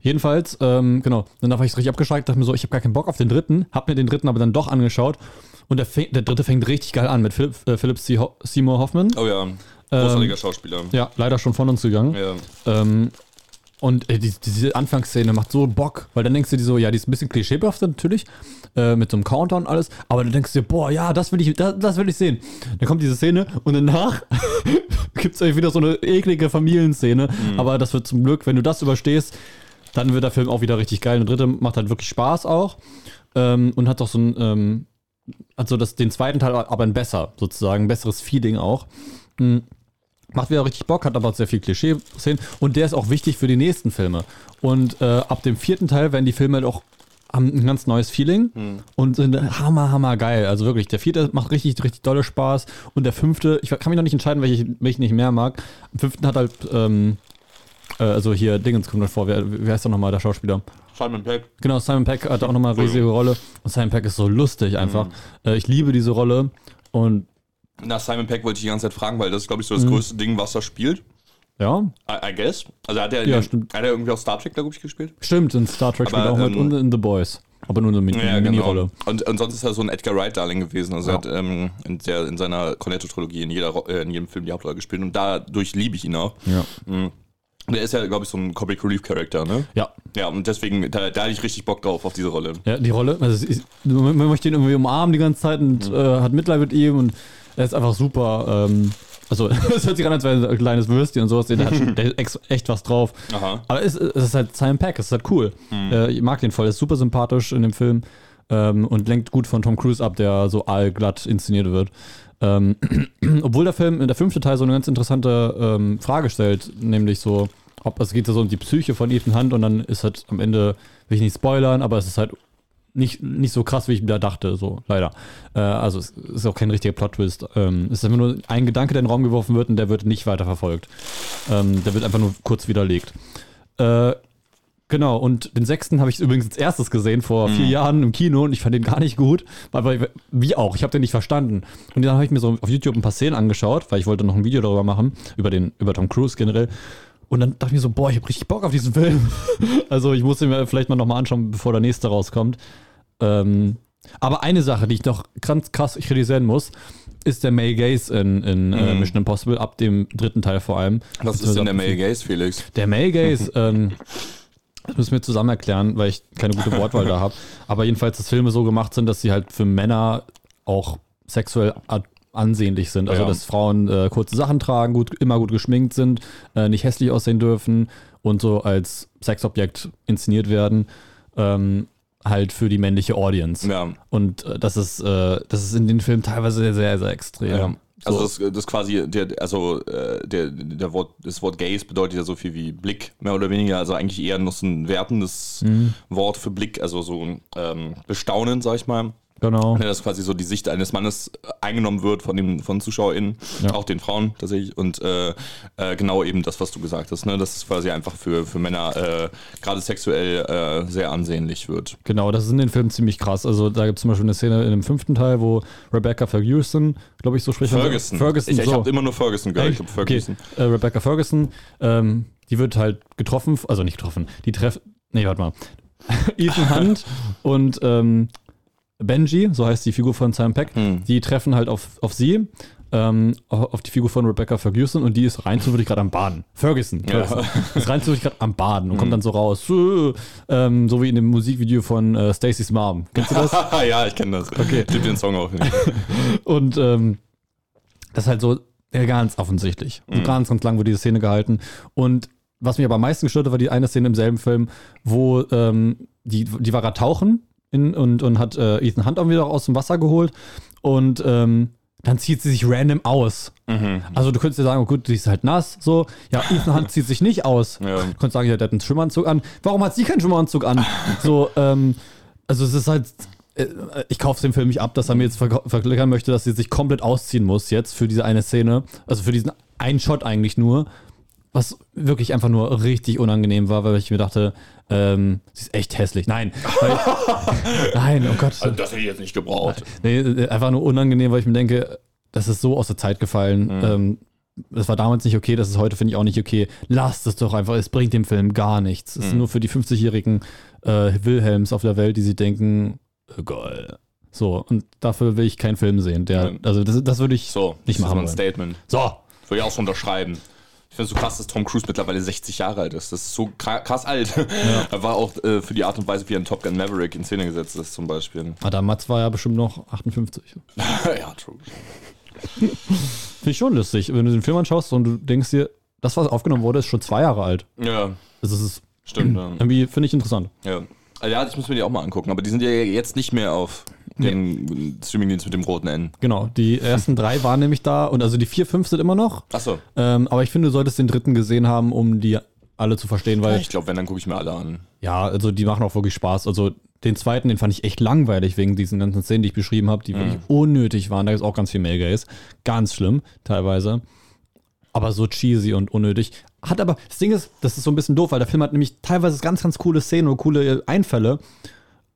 jedenfalls, ähm, genau. Dann war ich richtig abgeschreckt, dachte mir so, ich habe gar keinen Bock auf den dritten. Hab mir den dritten aber dann doch angeschaut. Und der, der dritte fängt richtig geil an mit Philip, äh, Philip C. Ho Seymour Hoffman.
Oh ja, großartiger Schauspieler.
Ja, leider schon von uns gegangen.
Ja.
Ähm, und äh, die, diese Anfangsszene macht so Bock, weil dann denkst du dir so, ja, die ist ein bisschen klischeebehaftet natürlich, äh, mit so einem Counter und alles, aber dann denkst du dir, boah, ja, das will ich, das, das will ich sehen. Dann kommt diese Szene und danach gibt es wieder so eine eklige Familienszene, aber das wird zum Glück, wenn du das überstehst, dann wird der Film auch wieder richtig geil. Und der dritte macht halt wirklich Spaß auch ähm, und hat doch so ein, ähm, also das, den zweiten Teil aber ein besser, sozusagen, ein besseres Feeling auch. Mm. Macht wieder richtig Bock, hat aber sehr viel Klischee-Szenen und der ist auch wichtig für die nächsten Filme. Und äh, ab dem vierten Teil werden die Filme doch haben ein ganz neues Feeling und sind hammer, hammer geil. Also wirklich, der vierte macht richtig, richtig dolle Spaß und der fünfte, ich kann mich noch nicht entscheiden, welchen ich mehr mag. Am fünften hat halt, ähm, äh, also hier Dingens kommt noch vor, wer, wer heißt doch nochmal der Schauspieler?
Simon Peck.
Genau, Simon Peck hat auch nochmal eine riesige Rolle und Simon Peck ist so lustig einfach. Äh, ich liebe diese Rolle und
Nach Simon Peck wollte ich die ganze Zeit fragen, weil das ist, glaube ich, so
Mhm.
das größte Ding, was er spielt.
Ja,
I, I guess. Also hat er,
Ja,
hat er irgendwie auch Star Trek, glaube ich, gespielt?
Stimmt, in Star Trek
Aber,
spielt er auch mit
ähm,
und in The Boys. Aber nur eine Min Mini-Rolle.
Und, und sonst ist er so ein Edgar Wright-Darling gewesen. Also
Ja.
er hat ähm, in, der, in seiner Cornetto-Trilogie in, jeder äh, in jedem Film die Hauptrolle gespielt und dadurch liebe ich ihn auch.
Ja.
Und er ist ja, glaube ich, so ein Comic Relief-Charakter, ne?
Ja.
Ja, und deswegen, da, da hatte ich richtig Bock drauf, auf diese Rolle.
Ja, die Rolle, also ist, man man möchte ihn irgendwie umarmen die ganze Zeit und äh, hat Mitleid mit ihm und er ist einfach super. Ähm, also, es hört sich an, als wäre ein kleines Würstchen und sowas. Der hat schon echt was drauf.
Aha.
Aber es, es ist halt Simon Peck, es ist halt cool. Äh, ich mag den voll, er ist super sympathisch in dem Film ähm, und lenkt gut von Tom Cruise ab, der so allglatt inszeniert wird. Ähm, obwohl der Film, der fünfte Teil so eine ganz interessante ähm, Frage stellt, nämlich so, ob es geht ja so um die Psyche von Ethan Hunt und dann ist halt am Ende, will ich nicht spoilern, aber es ist halt nicht, nicht so krass, wie ich da dachte, so leider. Äh, also es ist auch kein richtiger Plot-Twist. Ähm, es ist einfach nur ein Gedanke, der in den Raum geworfen wird und der wird nicht weiter verfolgt. Ähm, der wird einfach nur kurz widerlegt. Äh, genau, und den sechsten habe ich übrigens als erstes gesehen vor vier Jahren im Kino und ich fand den gar nicht gut. Aber wie auch, ich habe den nicht verstanden. Und dann habe ich mir so auf YouTube ein paar Szenen angeschaut, weil ich wollte noch ein Video darüber machen, über, den, über Tom Cruise generell. Und dann dachte ich mir so, boah, ich habe richtig Bock auf diesen Film. also ich muss ihn mir vielleicht mal nochmal anschauen, bevor der nächste rauskommt. Ähm, aber eine Sache, die ich noch ganz krass kritisieren muss, ist der Male Gaze in, in äh, Mission Impossible, ab dem dritten Teil vor allem.
Was ist denn der Male Gaze, Felix?
Der Male Gaze, ähm, das müssen wir zusammen erklären, weil ich keine gute Wortwahl da habe. Aber jedenfalls, dass Filme so gemacht sind, dass sie halt für Männer auch sexuell ansehnlich sind. Also
Ja.
dass Frauen äh, kurze Sachen tragen, gut, immer gut geschminkt sind, äh, nicht hässlich aussehen dürfen und so als Sexobjekt inszeniert werden, ähm, halt für die männliche Audience.
Ja.
Und äh, das ist, äh, das ist in den Filmen teilweise sehr, sehr extrem.
Ja. Also
So.
das, das quasi, der, also äh, der, der Wort, das Wort Gaze bedeutet ja so viel wie Blick, mehr oder weniger. Also eigentlich eher noch so ein wertendes
Mhm.
Wort für Blick, also so ein ähm, Bestaunen, sag ich mal.
Genau.
Ja, dass quasi so die Sicht eines Mannes äh, eingenommen wird von den von ZuschauerInnen,
Ja.
auch den Frauen tatsächlich. Und äh, äh, genau eben das, was du gesagt hast, ne? dass es quasi einfach für, für Männer äh, gerade sexuell äh, sehr ansehnlich wird.
Genau, das ist in den Filmen ziemlich krass. Also da gibt es zum Beispiel eine Szene in dem fünften Teil, wo Rebecca Ferguson, glaube ich, so spricht
Ferguson.
Ferguson,
ich ich
so.
habe immer nur Ferguson gehört. Ich
Okay,
Ferguson.
äh, Rebecca Ferguson, ähm, die wird halt getroffen, also nicht getroffen, die treffen, nee, warte mal, Ethan Hunt und ähm, Benji, so heißt die Figur von Simon Peck,
Hm.
die treffen halt auf, auf sie, ähm, auf auf die Figur von Rebecca Ferguson und die ist rein zufällig gerade am Baden. Ferguson,
Ja.
Ist rein zufällig gerade am Baden und kommt dann so raus, äh, ähm, so wie in dem Musikvideo von äh, Stacey's Mom. Kennst du das?
ja, ich kenne das.
Okay.
Ich liebe den Song auch.
Und ähm, das ist halt so ja, ganz offensichtlich. So ganz, ganz lang wurde diese Szene gehalten. Und was mich aber am meisten gestört hat, war die eine Szene im selben Film, wo ähm, die, die war gerade tauchen in, und, und hat äh, Ethan Hunt auch wieder aus dem Wasser geholt. Und ähm, dann zieht sie sich random aus.
Mhm.
Also du könntest dir sagen, oh gut, die ist halt nass, so. Ja, Ethan Hunt zieht sich nicht aus.
Ja.
Du könntest sagen, ja, der hat einen Schwimmanzug an. Warum hat sie keinen Schwimmanzug an? So, ähm, also es ist halt, äh, ich kaufe den Film nicht ab, dass er mir jetzt verklickern möchte, dass sie sich komplett ausziehen muss jetzt für diese eine Szene. Also für diesen einen Shot eigentlich nur. Was wirklich einfach nur richtig unangenehm war, weil ich mir dachte, ähm, sie ist echt hässlich. Nein. Weil, nein, oh Gott.
Also das hätte ich jetzt nicht gebraucht.
Nee, äh, einfach nur unangenehm, weil ich mir denke, das ist so aus der Zeit gefallen. Ähm, das war damals nicht okay, das ist heute, finde ich, auch nicht okay. Lasst es doch einfach, es bringt dem Film gar nichts. Es ist nur für die 50-jährigen äh, Wilhelms auf der Welt, die sich denken, geil. So, und dafür will ich keinen Film sehen. Der, also das, das würde ich
So,
nicht
das ist
machen
mal ein
wollen.
Statement.
So,
Würde ich auch so unterschreiben. Ich finde es so krass, dass Tom Cruise mittlerweile 60 Jahre alt ist. Das ist so kra- krass alt. Er war auch äh, für die Art und Weise, wie er in Top Gun Maverick in Szene gesetzt ist, zum Beispiel.
Adam Matz war ja bestimmt noch 58.
ja, true.
Finde ich schon lustig, wenn du den Film anschaust und du denkst dir, das, was aufgenommen wurde, ist schon zwei Jahre alt.
Ja,
es ist
stimmt. ja.
irgendwie, finde ich interessant.
Ja. Also ja, ich muss mir die auch mal angucken, aber die sind ja jetzt nicht mehr auf dem Streamingdienst mit dem roten N.
Genau, die ersten drei waren nämlich da und also die vier, fünf sind immer noch.
Achso.
Ähm, aber ich finde, du solltest den dritten gesehen haben, um die alle zu verstehen, weil,
Ich glaube, wenn, dann gucke ich mir alle an.
ja, also die machen auch wirklich Spaß. Also den zweiten, den fand ich echt langweilig wegen diesen ganzen Szenen, die ich beschrieben habe, die wirklich unnötig waren. Da ist auch ganz viel Male Gays. Ganz schlimm, teilweise. Aber so cheesy und unnötig. Hat aber, das Ding ist, das ist so ein bisschen doof, weil der Film hat nämlich teilweise ganz, ganz coole Szenen oder coole Einfälle.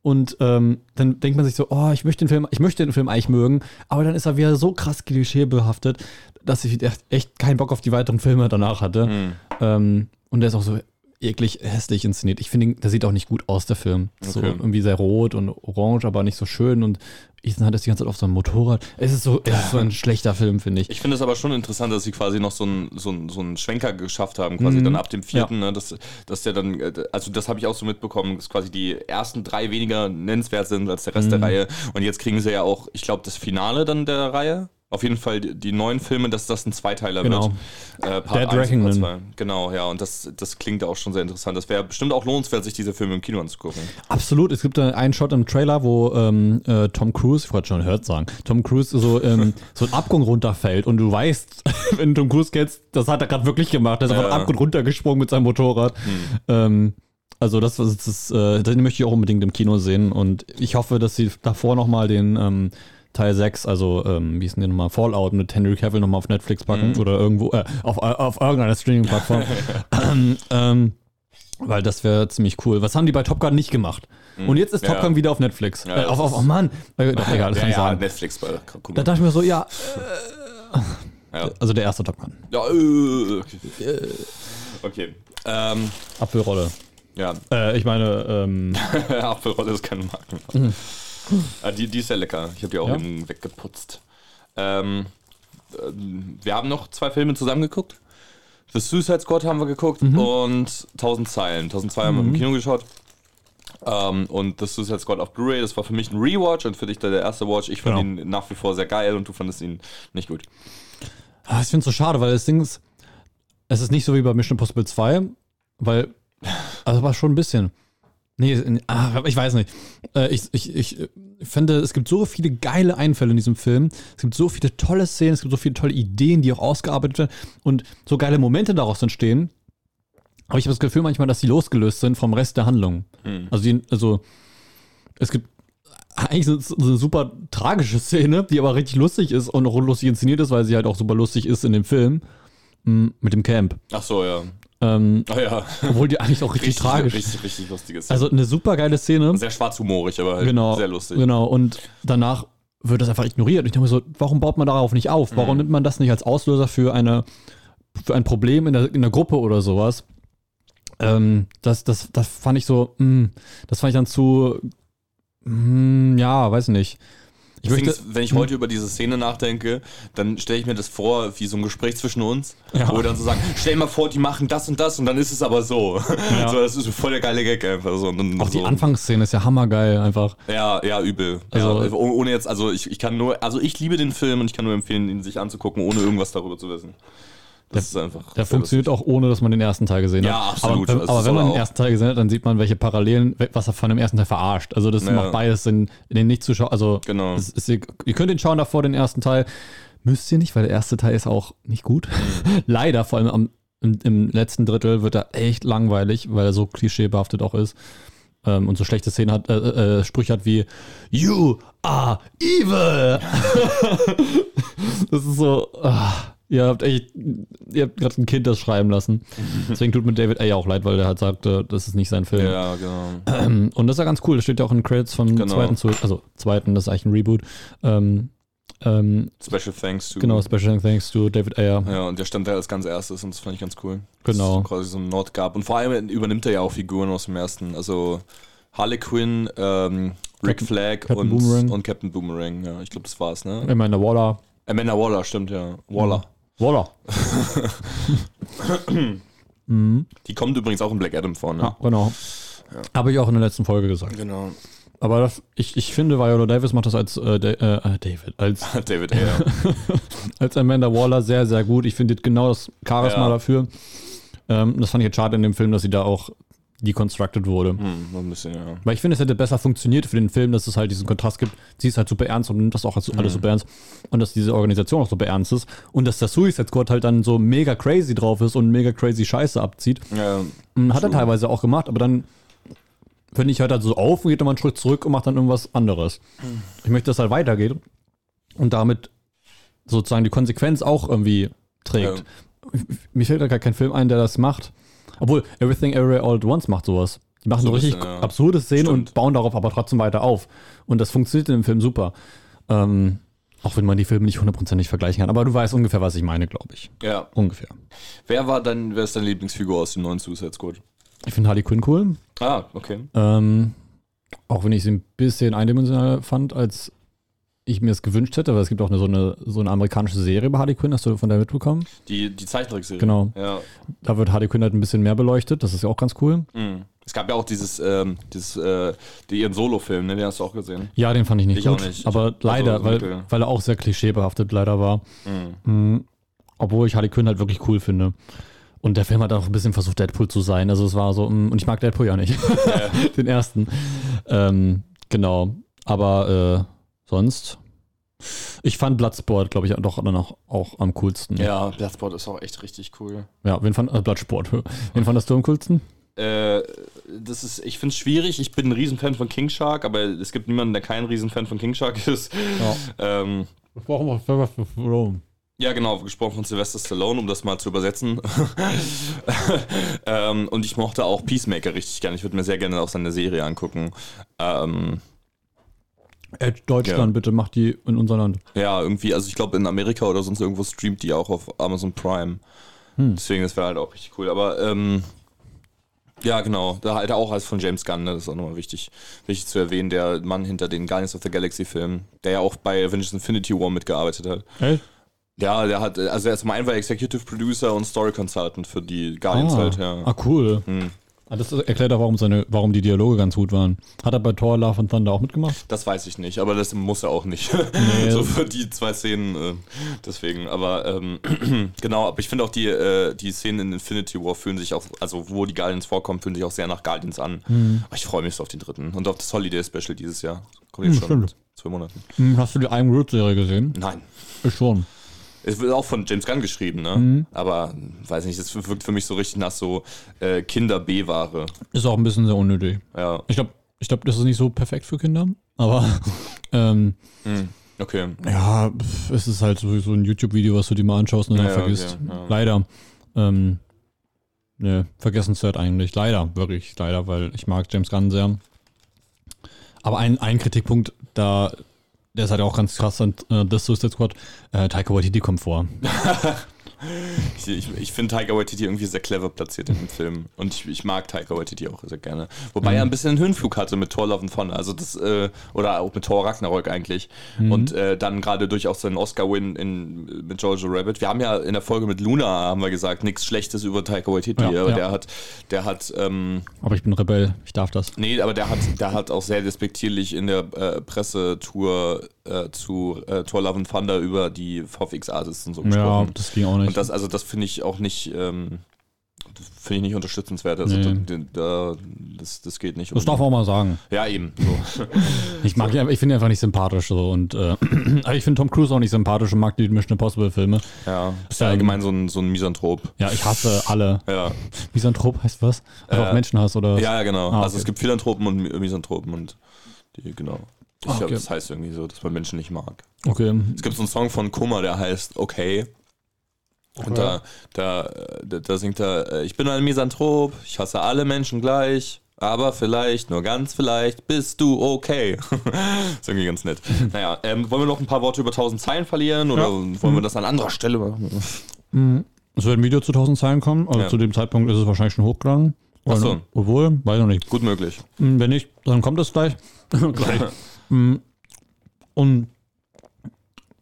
Und ähm, dann denkt man sich so, oh, ich möchte den Film, ich möchte den Film eigentlich mögen, aber dann ist er wieder so krass klischeebehaftet, dass ich echt, echt keinen Bock auf die weiteren Filme danach hatte. Ähm, und der ist auch so eklig hässlich inszeniert. Ich finde, der sieht auch nicht gut aus, der Film. So
Okay.
irgendwie sehr rot und orange, aber nicht so schön. Und Ethan hat das die ganze Zeit auf so einem Motorrad. Es ist so, es ist so ein schlechter Film, finde ich.
Ich finde es aber schon interessant, dass sie quasi noch so einen so einen- so einen Schwenker geschafft haben, quasi
Mhm.
dann ab dem vierten, ne, dass, dass der dann, äh, also das habe ich auch so mitbekommen, dass quasi die ersten drei weniger nennenswert sind als der Rest
Mhm.
der Reihe. Und jetzt kriegen sie ja auch, ich glaube, das Finale dann der Reihe. Auf jeden Fall die, neuen Filme, dass das ein Zweiteiler
Genau.
wird. Äh, Part
Dead
1 und
Reckoning.
Part 2. Genau, ja. Und das, das klingt auch schon sehr interessant. Das wäre bestimmt auch lohnenswert, sich diese Filme im Kino anzugucken.
Absolut. Es gibt da einen Shot im Trailer, wo ähm, äh, Tom Cruise, ich wollte schon hört sagen, Tom Cruise so, ähm, so einen Abgrund runterfällt und du weißt, wenn du Tom Cruise kennst, das hat er gerade wirklich gemacht. Er ist einfach
Ja.
einen Abgrund runtergesprungen mit seinem Motorrad. Ähm, also das, das, das äh, den möchte ich auch unbedingt im Kino sehen und ich hoffe, dass sie davor nochmal den ähm, Teil 6, also ähm, wie ist denn der nochmal, Fallout mit Henry Cavill nochmal auf Netflix packen oder irgendwo, äh, auf, auf irgendeiner Streaming-Plattform. ähm, ähm, weil das wäre ziemlich cool. Was haben die bei Top Gun nicht gemacht? Und jetzt ist Top
Ja.
Gun wieder auf Netflix.
Ja,
äh, auf, auf, oh Mann. Äh, doch, egal, das kann ich
ja,
sagen.
Netflix bei. Guck
Da dachte ich mir so, ja,
Ja.
also der erste Top Gun.
Ja, äh, okay. okay. Ähm,
Apfelrolle.
ja,
Äh, ich meine, ähm,
Apfelrolle ist keine Marken. Ah, die, die ist sehr lecker. Ich habe die auch
Ja?
eben weggeputzt. Ähm, ähm, wir haben noch zwei Filme zusammen geguckt. The Suicide Squad haben wir geguckt und 1000 Zeilen. 1000 Zeilen haben wir im Kino geschaut. Ähm, und das Suicide Squad auf Blu-ray, das war für mich ein Rewatch und für dich der erste Watch. Ich fand
Genau.
ihn nach wie vor sehr geil und du fandest ihn nicht gut.
Ah, Ich finde es so schade, weil das Ding ist, es ist nicht so wie bei Mission Impossible 2, weil, also aber schon ein bisschen. Nee, ah, ich weiß nicht. Äh, Ich, ich, ich äh, finde, es gibt so viele geile Einfälle in diesem Film. Es gibt so viele tolle Szenen, es gibt so viele tolle Ideen, die auch ausgearbeitet werden und so geile Momente daraus entstehen. Aber ich habe das Gefühl manchmal, dass die losgelöst sind vom Rest der Handlung. Also, die, also es gibt eigentlich so eine super tragische Szene, die aber richtig lustig ist und auch lustig inszeniert ist, weil sie halt auch super lustig ist in dem Film mm, mit dem Camp.
Ach so, ja.
Ähm,
Ah ja.
obwohl die eigentlich auch richtig, tragisch ist.
Richtig, richtig lustiges.
Also eine super geile Szene.
sehr schwarzhumorig, aber halt
Genau.
sehr lustig.
Genau. Und danach wird das einfach ignoriert. Und ich denke mir so, warum baut man darauf nicht auf?
Mhm.
Warum nimmt man das nicht als Auslöser für eine für ein Problem in der, in der Gruppe oder sowas? Ähm, das, das, das fand ich so, mh, das fand ich dann zu, mh, ja, weiß nicht. Ich
Ding
möchte,
wenn ich heute über diese Szene nachdenke, dann stelle ich mir das vor, wie so ein Gespräch zwischen uns,
Ja.
wo wir dann so sagen, stell dir mal vor, die machen das und das und dann ist es aber so.
Ja.
so das ist voll der geile Gag einfach so. Und
auch
so.
die Anfangsszene ist ja hammergeil einfach.
Ja, ja, übel.
Also-
ja, oh- ohne jetzt, also ich, ich kann nur, also ich liebe den Film und ich kann nur empfehlen, ihn sich anzugucken, ohne irgendwas darüber zu wissen. Das ist einfach.
Der funktioniert auch ohne, dass man den ersten Teil gesehen
Ja,
hat.
absolut.
Aber,
Also
aber
es
wenn man den ersten Teil gesehen hat, dann sieht man, welche Parallelen, was er von dem ersten Teil verarscht. Also das
Ja.
macht beides in, den nicht zuschauen. Also
Genau.
es ist, ihr ihr könnt ihn schauen davor, den ersten Teil. Müsst ihr nicht, weil der erste Teil ist auch nicht gut.
Mhm.
Leider, vor allem am, im, im letzten Drittel wird er echt langweilig, weil er so klischeebehaftet auch ist. Ähm, und so schlechte Szenen hat, äh, äh, Sprüche hat wie You are evil. das ist so. ah, ihr habt echt, ihr habt gerade ein Kind das schreiben lassen. Deswegen tut mir David A. auch leid, weil der halt sagte, das ist nicht sein Film.
Ja, genau.
Und das ist ja ganz cool. Das steht ja auch in Credits vom
Genau.
zweiten zu, also zweiten, das ist eigentlich ein Reboot. Ähm, ähm,
Special thanks to.
genau, Special Thanks to David Ayer.
Ja, und der stand da als ganz erstes und das fand ich ganz cool.
Genau.
Dass es quasi so einen Nord gab. Und vor allem übernimmt er ja auch Figuren aus dem ersten. Also Harley Quinn, ähm, Rick
Captain-
Flag
Captain
und,
Boomerang.
und Captain Boomerang. Ja, ich glaube, das war's, ne?
Meine, Waller.
Amanda Waller, stimmt, ja. Waller.
Waller. mhm.
Die kommt übrigens auch in Black Adam vor, ne?
Ja, genau. Habe ich auch in der letzten Folge gesagt.
Genau.
Aber das, ich, ich finde, Viola Davis macht das als äh, Da- äh, David, als,
David Ayer.
als Amanda Waller sehr, sehr gut. Ich finde genau das Charisma
Ja.
dafür. Ähm, das fand ich jetzt schade in dem Film, dass sie da auch deconstructed wurde.
hm, ein bisschen, ja.
Weil ich finde, es hätte besser funktioniert für den Film, dass es halt diesen Kontrast gibt. Sie ist halt super ernst und nimmt das auch alles super ernst. Und dass diese Organisation auch super ernst ist. Und dass der Suicide Squad halt dann so mega crazy drauf ist und mega crazy Scheiße abzieht.
ja
Und Hat er teilweise auch gemacht, aber dann finde ich halt, halt so auf und geht nochmal einen Schritt zurück und macht dann irgendwas anderes. Ich möchte, dass halt weitergeht und damit sozusagen die Konsequenz auch irgendwie trägt. Mir fällt gar kein Film ein, der das macht. Obwohl, Everything Everywhere All at Once macht sowas. Die machen
So
richtig
bisschen, ja.
absurde Szenen
Stimmt.
und bauen darauf aber trotzdem weiter auf. Und das funktioniert in dem Film super. Ähm, auch wenn man die Filme nicht hundertprozentig vergleichen kann. Aber du weißt ungefähr, was ich meine, glaube ich.
ja.
Ungefähr.
Wer war dann, wer ist deine Lieblingsfigur aus dem neuen Suicide Squad?
Ich finde Harley Quinn cool.
Ah, okay.
Ähm, auch wenn ich sie ein bisschen eindimensionaler fand, als ich mir es gewünscht hätte, weil es gibt auch eine, so, eine, so eine amerikanische Serie über Harley Quinn, hast du von der mitbekommen?
Die, die Zeichentrickserie.
Genau.
Ja.
Da wird Harley Quinn halt ein bisschen mehr beleuchtet, das ist ja auch ganz cool.
Mhm. Es gab ja auch dieses, ähm, dieses, äh, die, ihren Solo-Film, ne? Den hast du auch gesehen.
Ja, den fand ich nicht
Ich auch
gut,
nicht.
aber
Ich-
leider,
also,
weil, weil er auch sehr klischeebehaftet leider war.
Mhm.
Mhm. Obwohl ich Harley Quinn halt wirklich cool finde. Und der Film hat auch ein bisschen versucht, Deadpool zu sein. Also es war so, mm, und ich mag Deadpool ja nicht. Den ersten. Ähm, genau. Aber äh, sonst. Ich fand Bloodsport, glaube ich, doch dann auch, auch am coolsten.
Ja, Bloodsport ist auch echt richtig cool.
Ja, wen fand, äh, Bloodsport. Wen fandest du am coolsten?
Äh, das ist, ich finde es schwierig. Ich bin ein Riesenfan von King Shark, aber es gibt niemanden, der kein Riesenfan von King Shark ist. Ähm,
Warum
ja, genau, gesprochen von Sylvester Stallone, um das mal zu übersetzen. ähm, und ich mochte auch Peacemaker richtig gerne. Ich würde mir sehr gerne auch seine Serie angucken. Ähm,
Edge Deutschland,
Ja.
bitte, mach die in unser Land.
ja, irgendwie, also ich glaube in Amerika oder sonst irgendwo streamt die auch auf Amazon Prime.
Hm.
Deswegen, das wäre halt auch richtig cool. Aber ähm, ja, genau, da halt auch als von James Gunn, ne? das ist auch nochmal wichtig, wichtig zu erwähnen, der Mann hinter den Guardians of the Galaxy Filmen, der ja auch bei Avengers Infinity War mitgearbeitet hat.
Echt?
Ja, der hat, also er zum einen war Executive Producer und Story Consultant für die Guardians
Ah,
halt, ja.
ah, cool.
Hm.
Ah, das erklärt auch, warum, seine, warum die Dialoge ganz gut waren. Hat er bei Thor Love and Thunder auch mitgemacht?
Das weiß ich nicht, aber das muss er auch nicht.
Nee.
so für die zwei Szenen, äh, deswegen. Aber ähm, genau, aber ich finde auch die, äh, die Szenen in Infinity War fühlen sich auch, also wo die Guardians vorkommen, fühlen sich auch sehr nach Guardians an.
Mhm.
Ich freue mich so auf den dritten und auf das Holiday Special dieses Jahr. Kommt jetzt
Hm,
schon
stimmt.
zwei Monaten.
Hm, Hast du die Iron Root Serie gesehen?
Nein.
Ich schon.
Es wird auch von James Gunn geschrieben, ne?
Mhm.
Aber weiß nicht, das wirkt für mich so richtig nach so äh, Kinder-B-Ware.
Ist auch ein bisschen sehr unnötig.
Ja.
Ich glaube, ich glaub, das ist nicht so perfekt für Kinder, aber ähm,
Hm. Okay.
ja, es ist halt so, so ein YouTube-Video, was du dir mal anschaust und dann
Ja,
vergisst.
okay, ja.
Leider. Ähm, ne, vergessenswert eigentlich. Leider, wirklich leider, weil ich mag James Gunn sehr. Aber ein, ein Kritikpunkt, da, der ist halt auch ganz krass, und äh, das Suicide Squad, äh, Taika Waititi kommt vor.
Ich, ich, ich finde Taika Waititi irgendwie sehr clever platziert in dem Film. Und ich, ich mag Taika Waititi auch sehr gerne. Wobei er ein bisschen einen Höhenflug hatte mit Thor Love and Thunder. Also das, äh, oder auch mit Thor Ragnarok eigentlich. Und äh, dann gerade durch auch seinen Oscar-Win in- mit Jojo Rabbit. Wir haben ja in der Folge mit Luna, haben wir gesagt, nichts Schlechtes über Taika Waititi.
Ja,
aber
ja.
der hat, der hat, ähm,
Aber ich bin Rebell, ich darf das.
Nee, aber der hat, der hat auch sehr despektierlich in der äh, Pressetour äh, zu äh, Thor Love and Thunder über die VFX-Artists und so
Ja,
gesprochen.
das ging auch nicht.
und das, also das finde ich auch nicht, ähm, finde ich nicht unterstützenswert. Also
Nee.
da, da, das, das geht nicht.
das darf man auch mal sagen.
ja, eben. So.
Ich mag ihn, ich finde ihn einfach nicht sympathisch so und äh, aber ich finde Tom Cruise auch nicht sympathisch und mag die Mission Impossible Filme.
ja, ist ja
Ähm,
allgemein so ein, so ein Misanthrop.
Ja, ich hasse alle.
Ja,
Misanthrop heißt was? Einfach
Äh,
Menschenhass oder?
ja, ja, genau.
Ah,
Also es
okay.
gibt Philanthropen und Mi- Misanthropen und die, genau. Ich glaube,
okay.
das heißt irgendwie so, dass man Menschen nicht mag.
Okay.
Es gibt so einen Song von Kummer, der heißt Okay. Und da, da, da, da singt er, äh, ich bin ein Misanthrop, ich hasse alle Menschen gleich, aber vielleicht, nur ganz vielleicht, bist du okay. ist irgendwie ganz nett. Naja, ähm, wollen wir noch ein paar Worte über 1000 Zeilen verlieren oder
Ja.
wollen wir das an anderer Stelle machen?
Mhm. Es wird ein Video zu 1000 Zeilen kommen, also
Ja.
zu dem Zeitpunkt ist es wahrscheinlich schon hochgeladen.
Ach so.
Oder- Obwohl, weiß noch nicht.
Gut möglich.
Mhm, Wenn nicht, dann kommt es gleich. gleich. Mhm. Und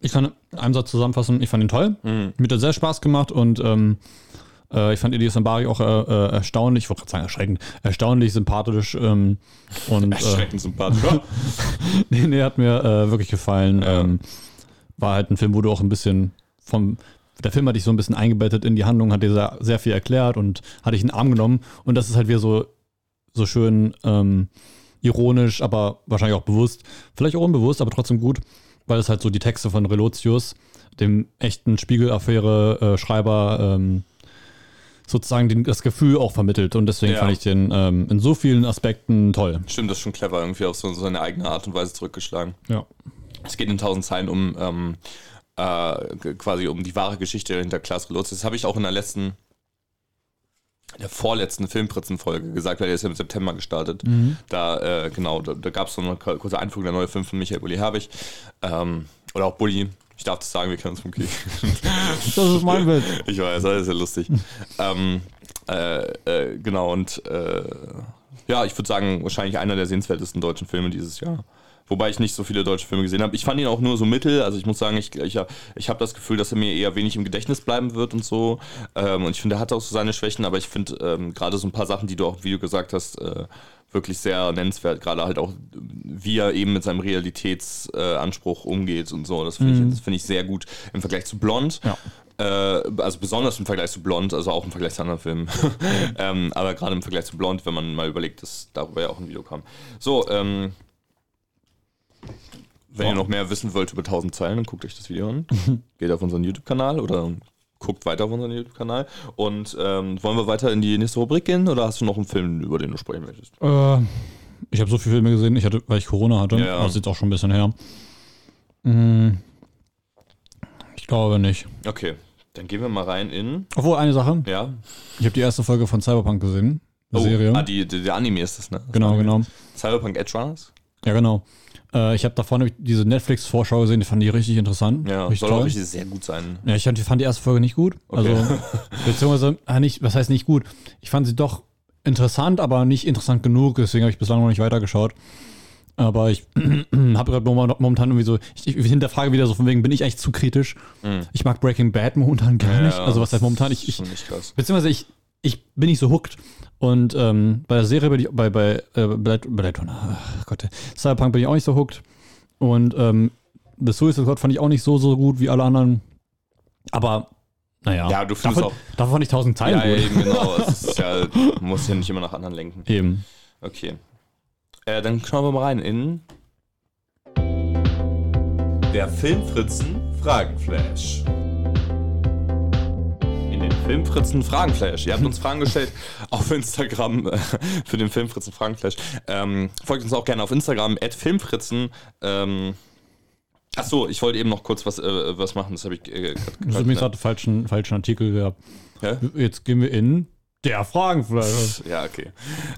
ich kann in einem Satz zusammenfassen, ich fand ihn toll.
Mhm.
Mir hat er sehr Spaß gemacht und ähm, äh, ich fand Elias Sambari auch äh, äh, erstaunlich, ich wollte gerade sagen erschreckend, erstaunlich sympathisch ähm, und äh,
Erschreckend sympathisch. oder?
nee, nee, hat mir äh, wirklich gefallen.
Ja.
Ähm, war halt ein Film, wo du auch ein bisschen vom der Film hat dich so ein bisschen eingebettet in die Handlung, hat dir sehr, sehr viel erklärt und hat dich in den Arm genommen. Und das ist halt wieder so, so schön ähm, ironisch, aber wahrscheinlich auch bewusst. Vielleicht auch unbewusst, aber trotzdem gut, weil es halt so die Texte von Relotius, dem echten Spiegel-Affäre-Schreiber, ähm, sozusagen den, das Gefühl auch vermittelt. Und deswegen
Ja.
fand ich den ähm, in so vielen Aspekten toll.
Stimmt, das ist schon clever, irgendwie auf so, so eine eigene Art und Weise zurückgeschlagen.
Ja.
Es geht in tausend Zeilen um ähm, äh, quasi um die wahre Geschichte hinter Klaas Relotius. Das habe ich auch in der letzten, der vorletzten Filmpritzen-Folge gesagt, weil der ist ja im September gestartet. Da, äh, genau, da, da gab es so eine kurze Einführung der neue Film von Michael Bulli Herbig. Ähm, oder auch Bulli. Ich darf das sagen, wir kennen uns vom Krieg.
Das ist mein Bild.
Ich weiß, das ist ja lustig. ähm, äh, äh, genau, und äh, ja, ich würde sagen, wahrscheinlich einer der sehenswertesten deutschen Filme dieses Jahr. Wobei ich nicht so viele deutsche Filme gesehen habe. Ich fand ihn auch nur so mittel. Also ich muss sagen, ich, ich, ich habe das Gefühl, dass er mir eher wenig im Gedächtnis bleiben wird und so. Ähm, und ich finde, er hat auch so seine Schwächen, aber ich finde ähm, gerade so ein paar Sachen, die du auch im Video gesagt hast, äh, wirklich sehr nennenswert. Gerade halt auch, wie er eben mit seinem Realitätsanspruch äh, umgeht und so. Das finde ich, das finde ich sehr gut im Vergleich zu Blond.
Ja.
Äh, also besonders im Vergleich zu Blond, also auch im Vergleich zu anderen Filmen. ähm, aber gerade im Vergleich zu Blond, wenn man mal überlegt, dass darüber ja auch ein Video kam. So, ähm, wenn ihr
Ja.
noch mehr wissen wollt über 1000 Zeilen, dann guckt euch das Video an. Geht auf unseren YouTube-Kanal oder guckt weiter auf unseren YouTube-Kanal. Und ähm, wollen wir weiter in die nächste Rubrik gehen oder hast du noch einen Film, über den du sprechen möchtest?
Äh, ich habe so viele Filme gesehen, ich hatte, weil ich Corona hatte.
Ja.
Das ist jetzt auch schon ein bisschen her. Hm, ich glaube nicht.
Okay, dann gehen wir mal rein in.
Obwohl, eine Sache.
Ja.
Ich habe die erste Folge von Cyberpunk gesehen. Eine Serie.
Ah, die, die, der Anime ist das, ne? Das
genau,
Anime.
genau.
Cyberpunk Edge Runners?
Ja, genau. Äh, ich habe davor nämlich diese Netflix-Vorschau gesehen, die fand ich richtig interessant.
Ja,
richtig
soll auch
toll.
richtig sehr gut sein.
Ja, ich fand, die erste Folge nicht gut.
Okay.
Also, beziehungsweise, ah, nicht, was heißt nicht gut? Ich fand sie doch interessant, aber nicht interessant genug, deswegen habe ich bislang noch nicht weitergeschaut. Aber ich habe gerade momentan irgendwie so, ich, ich hinterfrage wieder so von wegen, bin ich eigentlich zu kritisch? Ich mag Breaking Bad momentan gar
Mhm. Ja,
nicht. Also was heißt momentan? Ich, ich,
Schon nicht krass.
beziehungsweise ich, ich bin nicht so hooked. Und ähm, bei der Serie bin ich, bei, bei äh, Blade, Blade Runner, ach Gott, Cyberpunk bin ich auch nicht so hooked. Und ähm, The Suicide Squad fand ich auch nicht so, so gut wie alle anderen. Aber, naja.
Ja, du findest
davon,
auch-
davon fand ich tausend Teile
Ja,
gut.
eben genau. Es ja, muss ja nicht immer nach anderen lenken.
Eben.
Okay. Äh, dann schauen wir mal rein in
Der Filmfritzen Fragenflash.
In den Filmfritzen Fragenflash. Ihr habt uns Fragen gestellt auf Instagram äh, für den Filmfritzen Fragenflash. Ähm, folgt uns auch gerne auf Instagram, Filmfritzen. Ähm, Achso, ich wollte eben noch kurz was, äh, was machen. Das habe ich äh,
Du hast
gerade
übrigens gerade falschen, falschen Artikel gehabt.
Hä?
Jetzt gehen wir in der Fragenflash.
Ja, okay.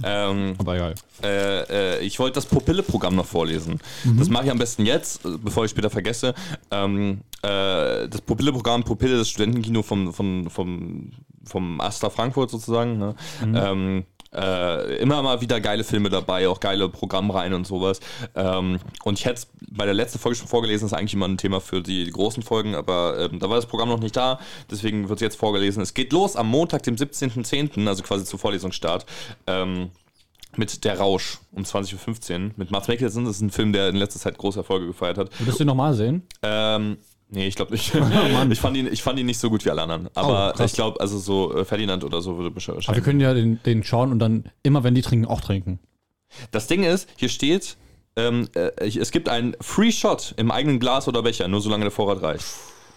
Ähm,
Aber egal.
äh, äh, ich wollte das Pupille-Programm noch vorlesen. Das mache ich am besten jetzt, äh, bevor ich später vergesse. Ähm, äh, das Pupille-Programm, Pupille, das Studentenkino vom, vom, vom, vom Astra Frankfurt sozusagen. Ne? Ähm, äh, immer mal wieder geile Filme dabei, auch geile Programmreihen und sowas. Ähm, und ich hätte es bei der letzten Folge schon vorgelesen, das ist eigentlich immer ein Thema für die großen Folgen, aber ähm, da war das Programm noch nicht da, deswegen wird es jetzt vorgelesen. Es geht los am Montag, dem 17.10., also quasi zu Vorlesungsstart. Ähm, mit Der Rausch um 20.15 Uhr mit Mats Mikkelsen. Das ist ein Film, der in letzter Zeit große Erfolge gefeiert hat.
Würdest du ihn nochmal sehen?
Ähm, nee, ich glaube nicht.
Mann.
ich, fand ihn, ich fand ihn nicht so gut wie alle anderen. Aber
Oh,
ich glaube, also so äh, Ferdinand oder so würde wahrscheinlich.
Aber wir können ja den, den schauen und dann immer, wenn die trinken, auch trinken.
Das Ding ist, hier steht, ähm, äh, es gibt einen Free Shot im eigenen Glas oder Becher, nur solange der Vorrat reicht.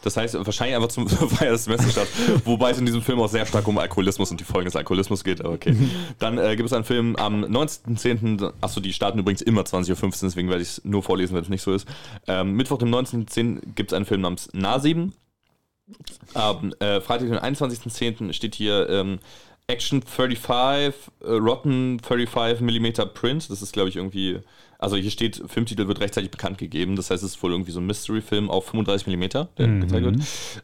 Das heißt, wahrscheinlich einfach zum Feier des Semesters statt. Wobei es in diesem Film auch sehr stark um Alkoholismus und die Folgen des Alkoholismus geht, aber okay. Dann äh, gibt es einen Film am 19.10. Achso, die starten übrigens immer 20.15 Uhr, deswegen werde ich es nur vorlesen, wenn es nicht so ist. Ähm, Mittwoch, dem 19.10. gibt es einen Film namens Nasim. Am äh, Freitag, den 21.10. steht hier ähm, Action 35, äh, Rotten 35 mm Print. Das ist, glaube ich, irgendwie. Also hier steht, Filmtitel wird rechtzeitig bekannt gegeben. Das heißt, es ist wohl irgendwie so ein Mystery-Film auf 35 mm, der gezeigt wird.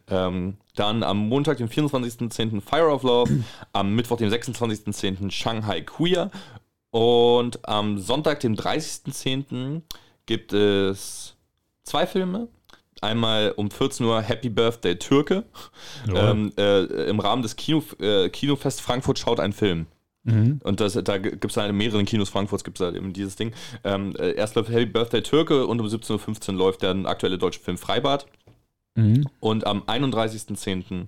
Ähm, dann am Montag, den 24.10. Fire of Love. am Mittwoch, den 26.10. Shanghai Queer. Und am Sonntag, dem 30.10. gibt es zwei Filme. Einmal um 14 Uhr Happy Birthday Türke. Ähm, äh, Im Rahmen des Kino, äh, Kinofest Frankfurt schaut ein Film. Und das, da gibt es in mehreren Kinos Frankfurts gibt es halt eben dieses Ding. Ähm, äh, erst läuft Happy Birthday Türke und um 17.15 Uhr läuft der aktuelle deutsche Film Freibad.
Mhm.
Und am 31.10.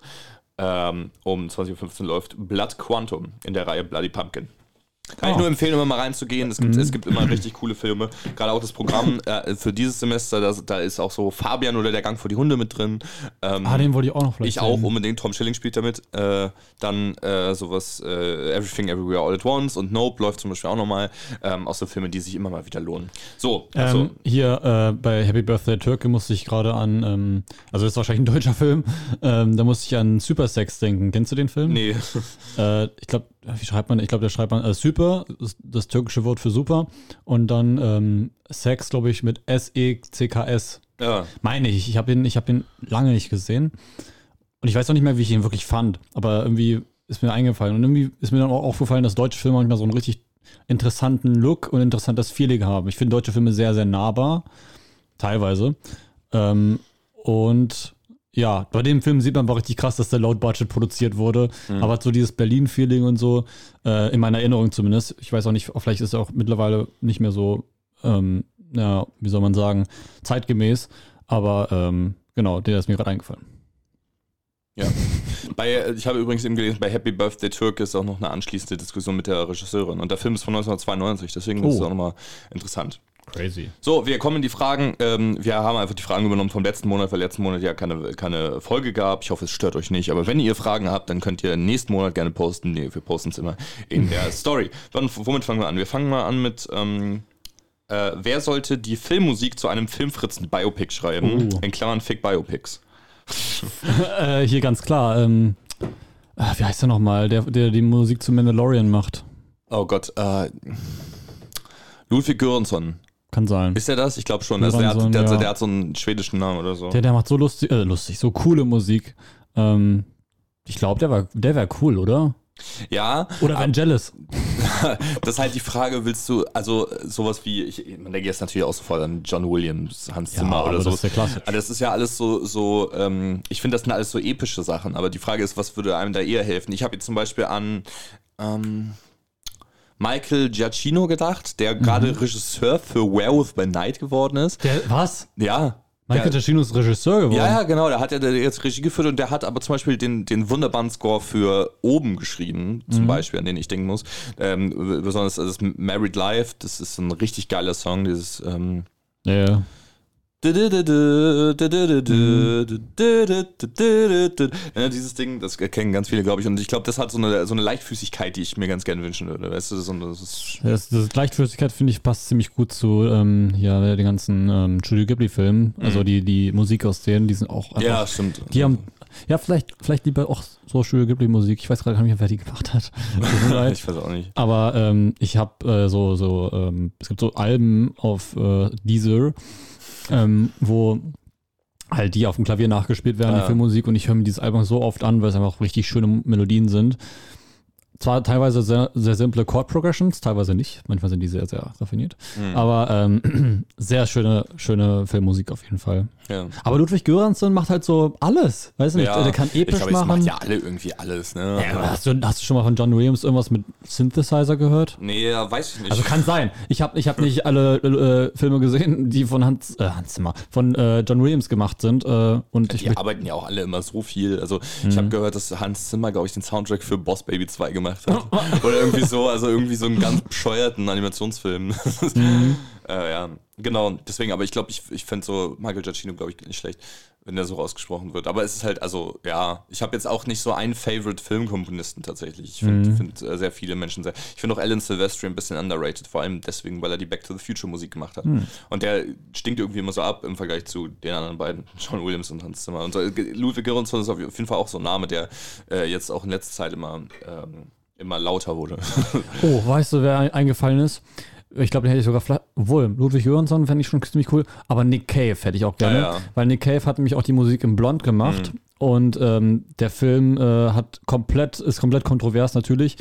Ähm, um 20.15 Uhr läuft Blood Quantum in der Reihe Bloody Pumpkin. Kann ich
Oh.
nur empfehlen, immer mal reinzugehen. Es gibt, es gibt immer richtig coole Filme. Gerade auch das Programm äh, für dieses Semester, da, da ist auch so Fabian oder der Gang vor die Hunde mit drin. Ähm,
Ah, den wollte ich auch noch vielleicht
ich auch
sehen.
unbedingt. Tom Schilling spielt damit. Äh, dann äh, sowas äh, Everything Everywhere All at Once und Nope läuft zum Beispiel auch nochmal. Ähm, auch so Filme, die sich immer mal wieder lohnen. So, also,
Ähm, hier äh, bei Happy Birthday Türke musste ich gerade an, ähm, also das ist wahrscheinlich ein deutscher Film, ähm, da musste ich an Supersex denken. Kennst du den Film?
nee.
Äh, ich glaube, wie schreibt man? Ich glaube, da schreibt man äh, Super, das türkische Wort für super. Und dann ähm, Sex, glaube ich, mit S-E-C-K-S.
Ja.
Meine ich. Ich habe ihn, ich hab ihn lange nicht gesehen. Und ich weiß auch nicht mehr, wie ich ihn wirklich fand. Aber irgendwie ist mir eingefallen. Und irgendwie ist mir dann auch aufgefallen, dass deutsche Filme manchmal so einen richtig interessanten Look und interessantes Feeling haben. Ich finde deutsche Filme sehr, sehr nahbar. Teilweise. Ähm, und ja, bei dem Film sieht man aber richtig krass, dass der laut Budget produziert wurde. Aber so dieses Berlin-Feeling und so, äh, in meiner Erinnerung zumindest. Ich weiß auch nicht, vielleicht ist er auch mittlerweile nicht mehr so, ähm, ja, wie soll man sagen, zeitgemäß. Aber ähm, genau, der ist mir gerade eingefallen.
Ja. Bei, ich habe übrigens eben gelesen, bei Happy Birthday Türke ist auch noch eine anschließende Diskussion mit der Regisseurin. Und der Film ist von 1992, deswegen ist es
Oh.
auch nochmal interessant.
Crazy.
So, wir kommen in die Fragen. Ähm, wir haben einfach die Fragen übernommen vom letzten Monat, weil letzten Monat ja keine, keine Folge gab. Ich hoffe, es stört euch nicht. Aber wenn ihr Fragen habt, dann könnt ihr nächsten Monat gerne posten. Nee, wir posten es immer in der Story. Dann, womit fangen wir an? Wir fangen mal an mit, ähm, äh, wer sollte die Filmmusik zu einem Filmfritzen-Biopic schreiben?
Oh.
In Klammern Fick Biopics.
äh, hier ganz klar, ähm, äh, wie heißt der nochmal, der, der die Musik zu Mandalorian macht?
Oh Gott, äh, Ludwig Göransson.
Kann sein.
Ist er das? Ich glaube schon. Also der, hat, der, hat,
ja.
der hat so einen schwedischen Namen oder so.
Der, der macht so lustig, äh, lustig, so coole Musik. Ähm, ich glaube, der war, der wäre cool, oder?
ja,
Oder Vangelis.
das ist halt die Frage, willst du, also sowas wie, ich, man denkt jetzt natürlich auch sofort an John Williams, Hans
Ja,
Zimmer
aber
oder
das
so.
ist ja klassisch.
Aber das ist ja alles so, so ähm, ich finde, das sind alles so epische Sachen, aber die Frage ist, was würde einem da eher helfen? Ich habe jetzt zum Beispiel an ähm, Michael Giacchino gedacht, der
Mhm.
gerade Regisseur für Werewolf by Night geworden ist.
Der, was?
Ja.
Michael
der,
Giacchino ist Regisseur geworden.
ja, ja, genau. Da hat er jetzt Regie geführt und der hat aber zum Beispiel den, den wunderbaren Score für Oben geschrieben, zum Beispiel, an den ich denken muss. Ähm, besonders das Married Life, das ist ein richtig geiler Song, dieses ähm,
ja. Ja.
dieses Ding, das kennen ganz viele, glaube ich. Und ich glaube, das hat so eine, so eine Leichtfüßigkeit, die ich mir ganz gerne wünschen würde. Weißt du, das ist, das ist
Das, das Leichtfüßigkeit finde ich passt ziemlich gut zu ähm, ja, den ganzen ähm, Studio Ghibli-Filmen. Also die, die Musik aus denen, die sind auch einfach,
ja, stimmt.
Die haben, ja, vielleicht, vielleicht lieber auch so Studio Ghibli-Musik. Ich weiß gerade gar nicht, wer die gemacht hat.
Ich weiß auch nicht.
Aber ähm, ich habe äh, so, so ähm, es gibt so Alben auf äh, Deezer, ähm, wo halt die auf dem Klavier nachgespielt werden,
Ah.
die Filmmusik. Und ich höre mir dieses Album so oft an, weil es einfach richtig schöne Melodien sind. Zwar teilweise sehr, sehr simple Chord Progressions, teilweise nicht. Manchmal sind die sehr, sehr raffiniert.
Hm.
Aber ähm, sehr schöne, schöne Filmmusik auf jeden Fall.
Ja.
Aber Ludwig Göransson macht halt so alles. Weiß nicht, der kann episch
ich glaube,
machen.
Macht ja alle irgendwie alles, ne?
Ja, hast, du, hast du schon mal von John Williams irgendwas mit Synthesizer gehört?
Nee, ja, weiß ich nicht.
Also kann sein. Ich habe ich hab nicht alle äh, Filme gesehen, die von Hans, äh, Hans Zimmer, von äh, John Williams gemacht sind. Äh, und
die arbeiten ja auch alle immer so viel. Also ich habe gehört, dass Hans Zimmer, glaube ich, den Soundtrack für Boss Baby 2 gemacht hat. Oder irgendwie so, also irgendwie so einen ganz bescheuerten Animationsfilm. äh, ja, genau. Deswegen, aber ich glaube, ich, ich fände so Michael Giacchino, glaube ich, nicht schlecht, wenn der so ausgesprochen wird. Aber es ist halt, also ja, ich habe jetzt auch nicht so einen Favorite Filmkomponisten tatsächlich. Ich finde find, äh, sehr viele Menschen sehr. Ich finde auch Alan Silvestri ein bisschen underrated, vor allem deswegen, weil er die Back to the Future Musik gemacht hat. Und der stinkt irgendwie immer so ab im Vergleich zu den anderen beiden, John Williams und Hans Zimmer. Und so, äh, Ludwig Göransson ist auf jeden Fall auch so ein Name, der äh, jetzt auch in letzter Zeit immer, ähm, immer lauter wurde.
oh, weißt du, wer ein- eingefallen ist? Ich glaube, den hätte ich sogar, vielleicht- obwohl, Ludwig Göransson fände ich schon ziemlich cool, aber Nick Cave hätte ich auch gerne,
Ja, ja.
weil Nick Cave hat nämlich auch die Musik im Blond gemacht und ähm, der Film äh, hat komplett, ist komplett kontrovers natürlich.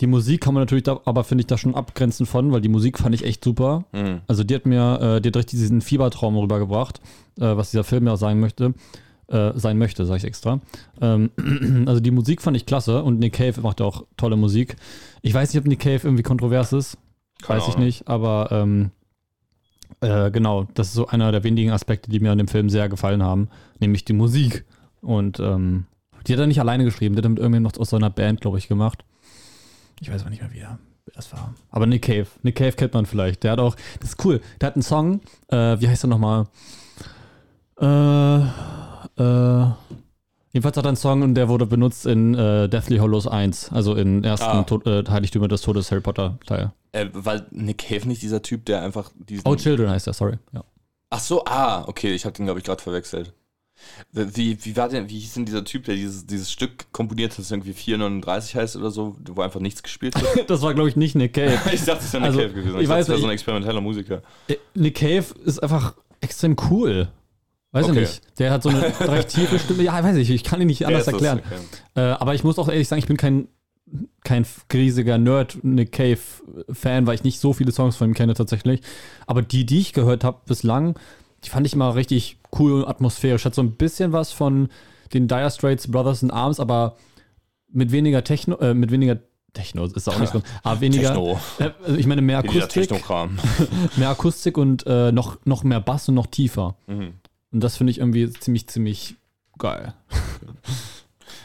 Die Musik kann man natürlich da, aber finde ich da schon abgrenzen von, weil die Musik fand ich echt super.
Mhm.
Also die hat mir, äh, die hat richtig diesen Fiebertraum rübergebracht, äh, was dieser Film ja sagen möchte. Äh, sein möchte, sage ich extra. Ähm, also die Musik fand ich klasse und Nick Cave macht auch tolle Musik. Ich weiß nicht, ob Nick Cave irgendwie kontrovers ist.
Keine
weiß ich
Ahnung.
nicht, aber ähm, äh, genau, das ist so einer der wenigen Aspekte, die mir an dem Film sehr gefallen haben, nämlich die Musik. Und ähm, die hat er nicht alleine geschrieben, die hat er mit irgendjemandem noch aus so einer Band, glaube ich, gemacht. Ich weiß aber nicht mehr, wie er das war. Aber Nick Cave. Nick Cave kennt man vielleicht. Der hat auch, das ist cool, der hat einen Song, äh, wie heißt er nochmal? Äh, äh, jedenfalls hat er einen Song und der wurde benutzt in äh, Deathly Hollows 1, also in ersten
Ah.
Tod, äh, Heiligtümer des Todes Harry Potter Teil.
äh, weil Nick Cave nicht dieser Typ, der einfach diesen.
Oh, Children heißt er, sorry. Ja.
Ach so, ah, okay, ich habe den, glaube ich, gerade verwechselt. Wie, wie war denn, wie hieß denn dieser Typ, der dieses, dieses Stück komponiert hat, das irgendwie 439 heißt oder so, wo einfach nichts gespielt wird?
Das war, glaube ich, nicht Nick Cave.
ich dachte, es wäre Nick
Also,
Cave gewesen.
ich
Ich, dachte,
weiß
es wäre so ein experimenteller Musiker.
Äh, Nick Cave ist einfach extrem cool. Weiß
Okay.
ich nicht. Der hat so eine recht tiefe Stimme. Ja, weiß ich, ich kann ihn nicht anders
das?
erklären. Äh, aber ich muss auch ehrlich sagen, ich bin kein, kein riesiger Nerd Nick Cave-Fan, weil ich nicht so viele Songs von ihm kenne tatsächlich. Aber die, die ich gehört habe bislang, die fand ich immer richtig cool und atmosphärisch. Hat so ein bisschen was von den Dire Straits Brothers in Arms, aber mit weniger Techno, äh, mit weniger Techno ist auch nicht so, aber weniger.
Techno.
Äh, also ich meine mehr Akustik, mehr Akustik und äh, noch, noch mehr Bass und noch tiefer.
Mhm.
Und das finde ich irgendwie ziemlich, ziemlich geil.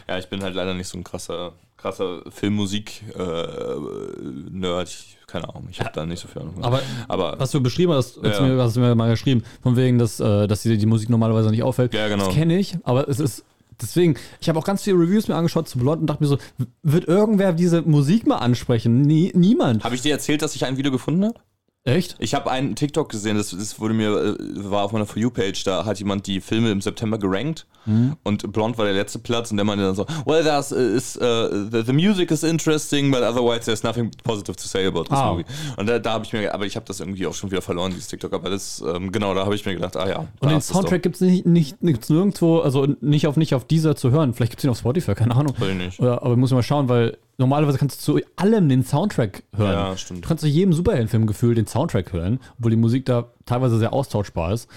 Ja, ich bin halt leider nicht so ein krasser, krasser Filmmusik-Nerd. ich, keine Ahnung, ich habe da nicht so viel Ahnung.
Aber
Aber
was du beschrieben hast, hast,
Ja.
du mir, hast du mir mal geschrieben, von wegen, dass, äh, dass dir die Musik normalerweise nicht auffällt.
Ja, genau.
Das kenne ich, aber es ist. Deswegen, ich habe auch ganz viele Reviews mir angeschaut zu Blond und dachte mir so, wird irgendwer diese Musik mal ansprechen? Nie, niemand.
habe ich dir erzählt, dass ich ein Video gefunden habe?
Echt?
Ich habe einen TikTok gesehen, das, das wurde mir, äh, war auf meiner For You-Page, da hat jemand die Filme im September gerankt
Mhm.
und Blond war der letzte Platz und der meinte dann so, well, das is, uh, the, the music is interesting, but otherwise there's nothing positive to say about this
Ah.
movie. Und da, da habe ich mir, aber ich habe das irgendwie auch schon wieder verloren, dieses TikTok, aber das, ähm, genau, da habe ich mir gedacht, ah ja.
Und den. Soundtrack gibt es nicht, nicht, nichts nirgendwo, also nicht auf, nicht auf dieser zu hören. Vielleicht gibt es ihn auf Spotify, keine Ahnung.
Ich nicht.
Oder, aber muss ich mal schauen, weil normalerweise kannst du zu allem den Soundtrack hören.
Ja, stimmt.
Du kannst zu jedem Superheldenfilm gefühlt den Soundtrack hören, obwohl die Musik da teilweise sehr austauschbar ist.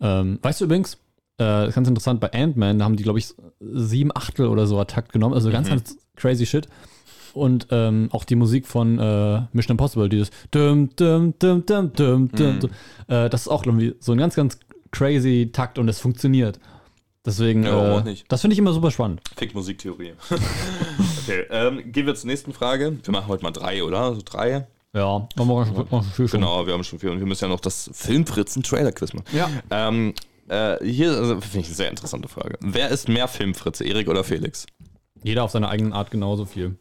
Ähm, weißt du übrigens, äh, ganz interessant, bei Ant-Man, da haben die, glaube ich, sieben Achtel oder so Takt genommen, also ganz, ganz crazy shit. Und ähm, auch die Musik von äh, Mission Impossible, dieses dum, dum, dum, dum, dum, dum, dum. Äh, das ist auch irgendwie so ein ganz, ganz crazy Takt und es funktioniert. Deswegen,
Ja,
äh, das finde ich immer super spannend.
Fick Musiktheorie. okay, ähm, gehen wir zur nächsten Frage. Wir machen heute mal drei, oder? So drei.
Ja, haben wir schon, schon viel schon.
Genau, wir haben schon viel. Und wir müssen ja noch das Filmfritzen-Trailer-Quiz machen.
Ja.
Ähm, äh, hier also, finde ich eine sehr interessante Frage. Wer ist mehr Filmfritze, Erik oder Felix?
Jeder auf seine eigene Art genauso viel.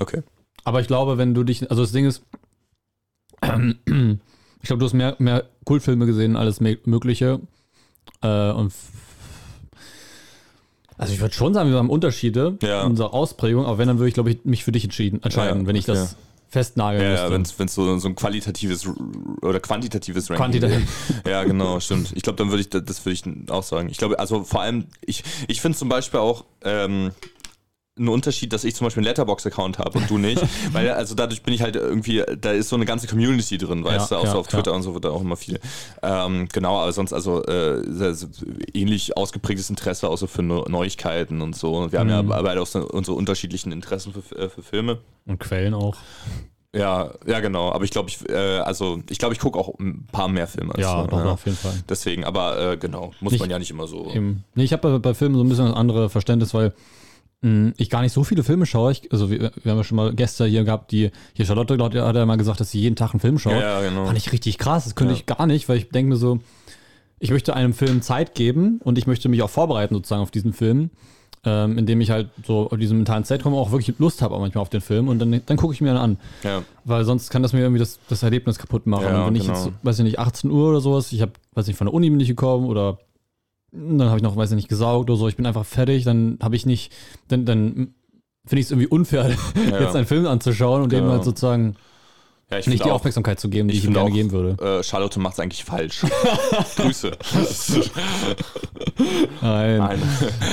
Okay.
Aber ich glaube, wenn du dich, also das Ding ist, ich glaube, du hast mehr, mehr Kultfilme gesehen, alles Mögliche. Äh, und also ich würde schon sagen, wir haben Unterschiede
Ja.
in unserer Ausprägung, aber wenn, dann würde ich, glaube ich, mich für dich entschieden, entscheiden,
Ja,
wenn ich das festnageln
Ja, ja wenn es so, so ein qualitatives oder quantitatives Ranking
Quantitativ.
gibt. Ja, genau, stimmt. Ich glaube, dann würde ich, das würde ich auch sagen. Ich glaube, also vor allem, ich, ich finde zum Beispiel auch, ähm, ein Unterschied, dass ich zum Beispiel einen Letterbox-Account habe und du nicht. weil also dadurch bin ich halt irgendwie, da ist so eine ganze Community drin, weißt
Ja,
du, auch so
ja,
auf Twitter
ja.
und so wird da auch immer viel. Ähm, genau, aber sonst also äh, ähnlich ausgeprägtes Interesse außer für Neu- Neuigkeiten und so. Und wir haben
Mhm.
ja beide auch so unsere unterschiedlichen Interessen für, äh, für Filme.
Und Quellen auch.
Ja, ja, genau. Aber ich glaube, ich, äh, also ich glaube, ich gucke auch ein paar mehr Filme. als
Ja, doch, auf jeden Fall.
Deswegen, aber äh, genau, muss
Nicht-
man ja nicht immer so.
Eben. Nee, ich habe bei, bei Filmen so ein bisschen das andere Verständnis, weil ich gar nicht so viele Filme schaue. Ich, also wir, wir haben ja schon mal Gäste hier gehabt, die, hier Charlotte glaub, die hat ja mal gesagt, dass sie jeden Tag einen Film schaut.
Ja, ja, genau.
Fand ich richtig krass. Das könnte
Ja.
ich gar nicht, weil ich denke mir so, ich möchte einem Film Zeit geben und ich möchte mich auch vorbereiten sozusagen auf diesen Film, ähm, indem ich halt so auf diesem mentalen Zeitraum auch wirklich Lust habe auch manchmal auf den Film und dann, dann gucke ich mir dann an.
Ja,
Weil sonst kann das mir irgendwie das, das Erlebnis kaputt machen.
Ja,
und wenn ich
genau.
jetzt, weiß ich nicht, 18 Uhr oder sowas, ich habe, weiß nicht, von der Uni bin ich gekommen oder dann habe ich noch, weiß ich nicht, gesaugt oder so, ich bin einfach fertig, dann habe ich nicht, dann, dann finde ich es irgendwie unfair,
Ja.
jetzt einen Film anzuschauen und dem
Genau.
halt sozusagen
ja ich
nicht die
auch,
Aufmerksamkeit zu geben, die
ich
ich, ihm gerne
auch,
geben würde.
äh, Charlotte macht es eigentlich falsch. Grüße.
Nein.
Nein.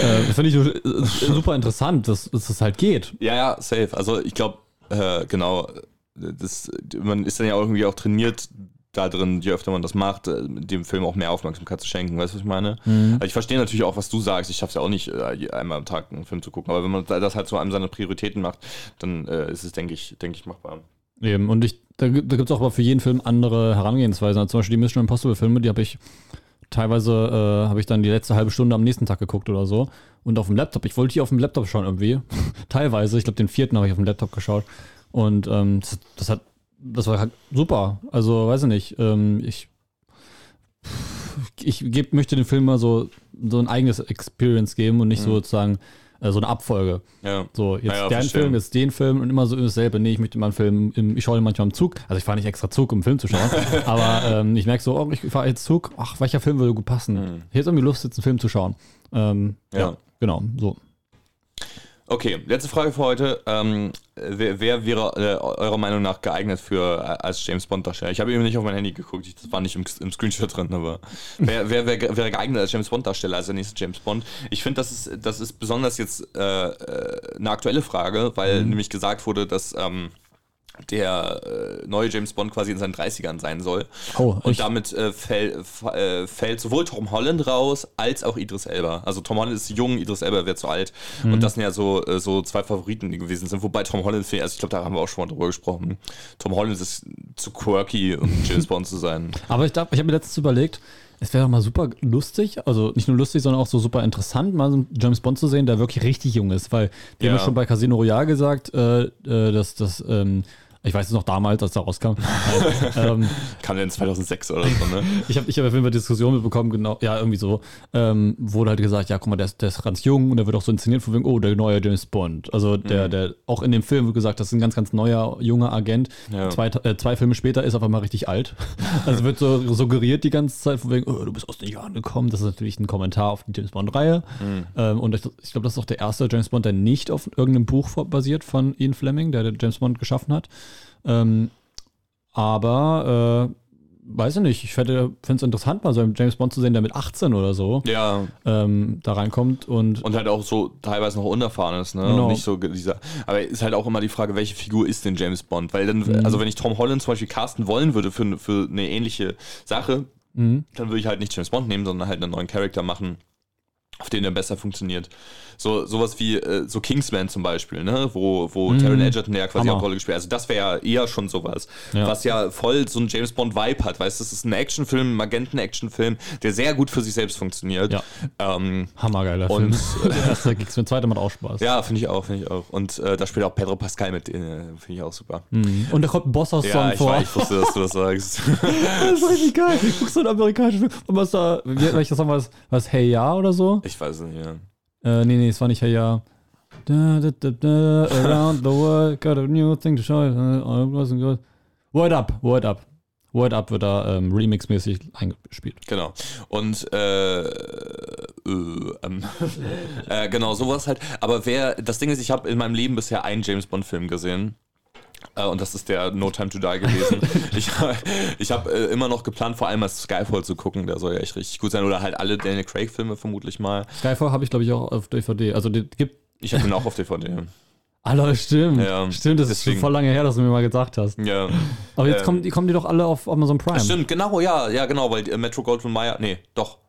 Äh, finde ich äh, super interessant, dass, dass das halt geht.
Ja, ja, safe. Also ich glaube, äh, genau, das, man ist dann ja auch irgendwie auch trainiert da drin, je öfter man das macht, äh, dem Film auch mehr Aufmerksamkeit zu schenken. Weißt du, was ich meine? Also ich verstehe natürlich auch, was du sagst. Ich schaffe es ja auch nicht, äh, einmal am Tag einen Film zu gucken. Aber wenn man das halt zu einem seiner Prioritäten macht, dann äh, ist es, denke ich, denke ich, machbar.
Eben. Und ich, da, gibt- da gibt es auch aber für jeden Film andere Herangehensweisen. Also zum Beispiel die Mission Impossible Filme, die habe ich teilweise, äh, habe ich dann die letzte halbe Stunde am nächsten Tag geguckt oder so. Und auf dem Laptop, ich wollte die auf dem Laptop schauen irgendwie. teilweise, ich glaube den vierten habe ich auf dem Laptop geschaut. Und ähm, das, das hat, das war halt super. Also, weiß ich nicht, ähm, ich ich geb, möchte dem Film mal so, so ein eigenes Experience geben und nicht
Mhm.
so sozusagen äh, so eine Abfolge.
Ja.
So, jetzt
Ja,
den
verstehe.
Film, jetzt den Film und immer so dasselbe. Nee, ich möchte mal einen Film, im, ich schaue den manchmal im Zug. Also ich fahre nicht extra Zug, um einen Film zu schauen. aber ähm, ich merke so, oh, ich fahre jetzt Zug. Ach, welcher Film würde gut passen?
Mhm.
Hier ist irgendwie Lust, jetzt einen Film zu schauen. Ähm, ja.
Ja.
genau, so.
Okay, letzte Frage für heute. Ähm, wer, wer wäre äh, eurer Meinung nach geeignet für äh, als James Bond Darsteller? Ich habe eben nicht auf mein Handy geguckt, ich, das war nicht im, im Screenshot drin, aber wer, wer, wer wäre geeignet als James Bond Darsteller, als der nächste James Bond? Ich finde, das ist, das ist besonders jetzt äh, äh, eine aktuelle Frage, weil nämlich gesagt wurde, dass ähm, der äh, neue James Bond quasi in seinen 30ern sein soll.
Oh,
Und damit äh, fäll, äh, fällt sowohl Tom Holland raus, als auch Idris Elba. Also Tom Holland ist jung, Idris Elba wird zu alt.
Mhm.
Und das sind ja so, äh, so zwei Favoriten, die gewesen sind. Wobei Tom Holland, also ich glaube, da haben wir auch schon mal drüber gesprochen. Tom Holland ist zu quirky, um James Bond zu sein.
Aber ich, ich habe mir letztens überlegt, es wäre doch mal super lustig, also nicht nur lustig, sondern auch so super interessant, mal so einen James Bond zu sehen, der wirklich richtig jung ist, weil wir haben
Ja.
ja schon bei Casino Royale gesagt, äh, äh, dass das, ähm, ich weiß es noch damals, als er rauskam, ähm,
Kam denn 2006 oder so, ne?
Ich habe ich hab auf jeden Fall Diskussionen mitbekommen, genau, ja, irgendwie so. Ähm, wurde halt gesagt, ja, guck mal, der ist, der ist ganz jung und der wird auch so inszeniert von wegen, oh, der neue James Bond. Also der, der, auch in dem Film wird gesagt, das ist ein ganz, ganz neuer, junger Agent.
Ja.
Zwei, äh, zwei Filme später ist er auf einmal richtig alt. Also wird so suggeriert die ganze Zeit von wegen, oh, du bist aus den Jahren gekommen. Das ist natürlich ein Kommentar auf die James Bond-Reihe. Ähm, und ich, ich glaube, das ist auch der erste James Bond, der nicht auf irgendeinem Buch basiert von Ian Fleming, der James Bond geschaffen hat. Ähm, aber weiß ich nicht, ich finde es interessant, mal so einen James Bond zu sehen, der mit 18 oder so
Ja,
ähm, da reinkommt und,
und halt auch so teilweise noch unerfahren ist, ne?
Genau.
Und nicht so dieser. Aber ist halt auch immer die Frage, welche Figur ist denn James Bond? Weil dann,
Mhm.
also wenn ich Tom Holland zum Beispiel casten wollen würde für, für eine ähnliche Sache,
Mhm.
dann würde ich halt nicht James Bond nehmen, sondern halt einen neuen Charakter machen, auf den der besser funktioniert. So sowas wie äh, so Kingsman zum Beispiel, ne? wo, wo Taron Egerton ja quasi.
Hammer.
auch eine Rolle gespielt hat. Also das wäre ja eher schon sowas,
Ja.
was ja voll so ein James Bond Vibe hat. Weißt du, das ist ein Actionfilm, ein Agenten-Actionfilm, der sehr gut für sich selbst funktioniert.
Ja.
Ähm,
hammergeiler
Und-
Film. Der erste Kick's, der zweite macht auch Spaß.
ja, finde ich auch, finde ich auch. Und äh, da spielt auch Pedro Pascal mit, äh, finde ich auch super.
Mhm. Und da kommt ein Boss-Song
Ja, ich,
vor.
war, ich wusste, dass du das sagst.
Das ist richtig geil. Du guckst so einen amerikanischen Film. Und was da, wie, welches Song war das? Was, Hey Ja oder so?
Ich weiß es nicht, ja.
Äh, nee, nee, es war nicht Hey Ja. Da, da, da, da, around the world, got a new thing to show. good. Word Up, Word Up. Word Up wird da ähm, remixmäßig eingespielt.
Genau. Und äh, äh, ähm, äh, genau, sowas halt. Aber wer, das Ding ist, ich habe in meinem Leben bisher einen James Bond-Film gesehen. Äh, und das ist der No Time to Die gewesen. ich ich habe äh, immer noch geplant, vor allem als Skyfall zu gucken. Der soll ja echt richtig gut sein. Oder halt alle Daniel Craig-Filme vermutlich mal.
Skyfall habe ich, glaube ich, auch auf DVD. Also, die gibt.
Ich habe den auch auf DVD.
Alter, stimmt.
Ja,
stimmt, das ist
deswegen.
schon voll lange her, dass du mir mal gesagt hast.
Ja.
Aber jetzt
Ähm,
kommen, die, kommen die doch alle auf Amazon Prime.
Stimmt, genau, ja, ja, genau, weil äh, Metro Goldwyn Mayer, nee, doch.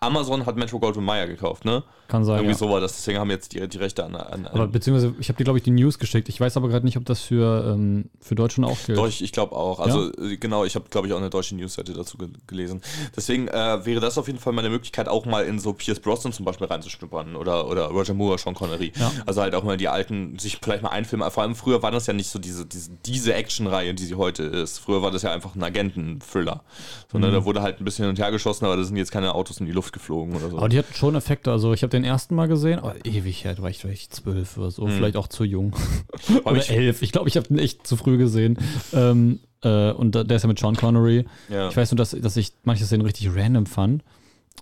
Amazon hat Metro Goldwyn Mayer gekauft, ne?
Kann sein.
Irgendwie
Ja.
so war das. Deswegen haben jetzt die, die Rechte an. an,
Aber
an
beziehungsweise, ich habe dir, glaube ich, die News geschickt. Ich weiß aber gerade nicht, ob das für, ähm, für Deutschland auch gilt.
Doch, ich, glaube auch. Also äh, genau, ich habe, glaube ich, auch eine deutsche Newsseite dazu ge gelesen. Deswegen äh, wäre das auf jeden Fall meine Möglichkeit, auch mal in so Pierce Brosnan zum Beispiel reinzuschnuppern oder, oder Roger Moore, Sean Connery.
Ja.
Also halt auch mal die alten, sich vielleicht mal einfilmen. Vor allem früher war das ja nicht so diese, diese, diese Actionreihe, die sie heute ist. Früher war das ja einfach ein Agenten-Thriller. Sondern
Mhm.
da wurde halt ein bisschen hin und her geschossen, aber da sind jetzt keine Autos in die Luft geflogen oder so.
Aber die hatten schon Effekte. Also ich habe den ersten Mal gesehen, aber ewig her, da war ich vielleicht zwölf oder so, vielleicht auch zu jung. Oder
ich-
elf. Ich glaube, ich habe den echt zu früh gesehen. ähm, äh, und da- der ist ja mit Sean Connery.
Ja.
Ich weiß nur, dass, dass ich manche Szenen richtig random fand.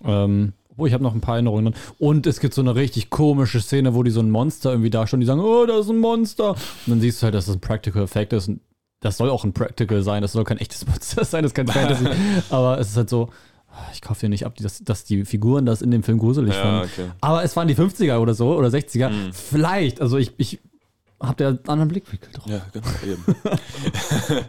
Ähm, obwohl, ich habe noch ein paar Erinnerungen. dran. Und es gibt so eine richtig komische Szene, wo die so ein Monster irgendwie darstellen. Die sagen, oh, da ist ein Monster. Und dann siehst du halt, dass das ein Practical Effect ist. Und das soll auch ein Practical sein. Das soll kein echtes Monster sein. Das ist kein Fantasy. Aber es ist halt so, ich kaufe dir nicht ab, dass, dass die Figuren das in dem Film gruselig
Ja,
fanden.
okay.
Aber es waren die 50er oder so oder 60er.
Mhm.
Vielleicht. Also ich, ich habe da einen anderen Blickwinkel drauf.
Ja, genau, eben.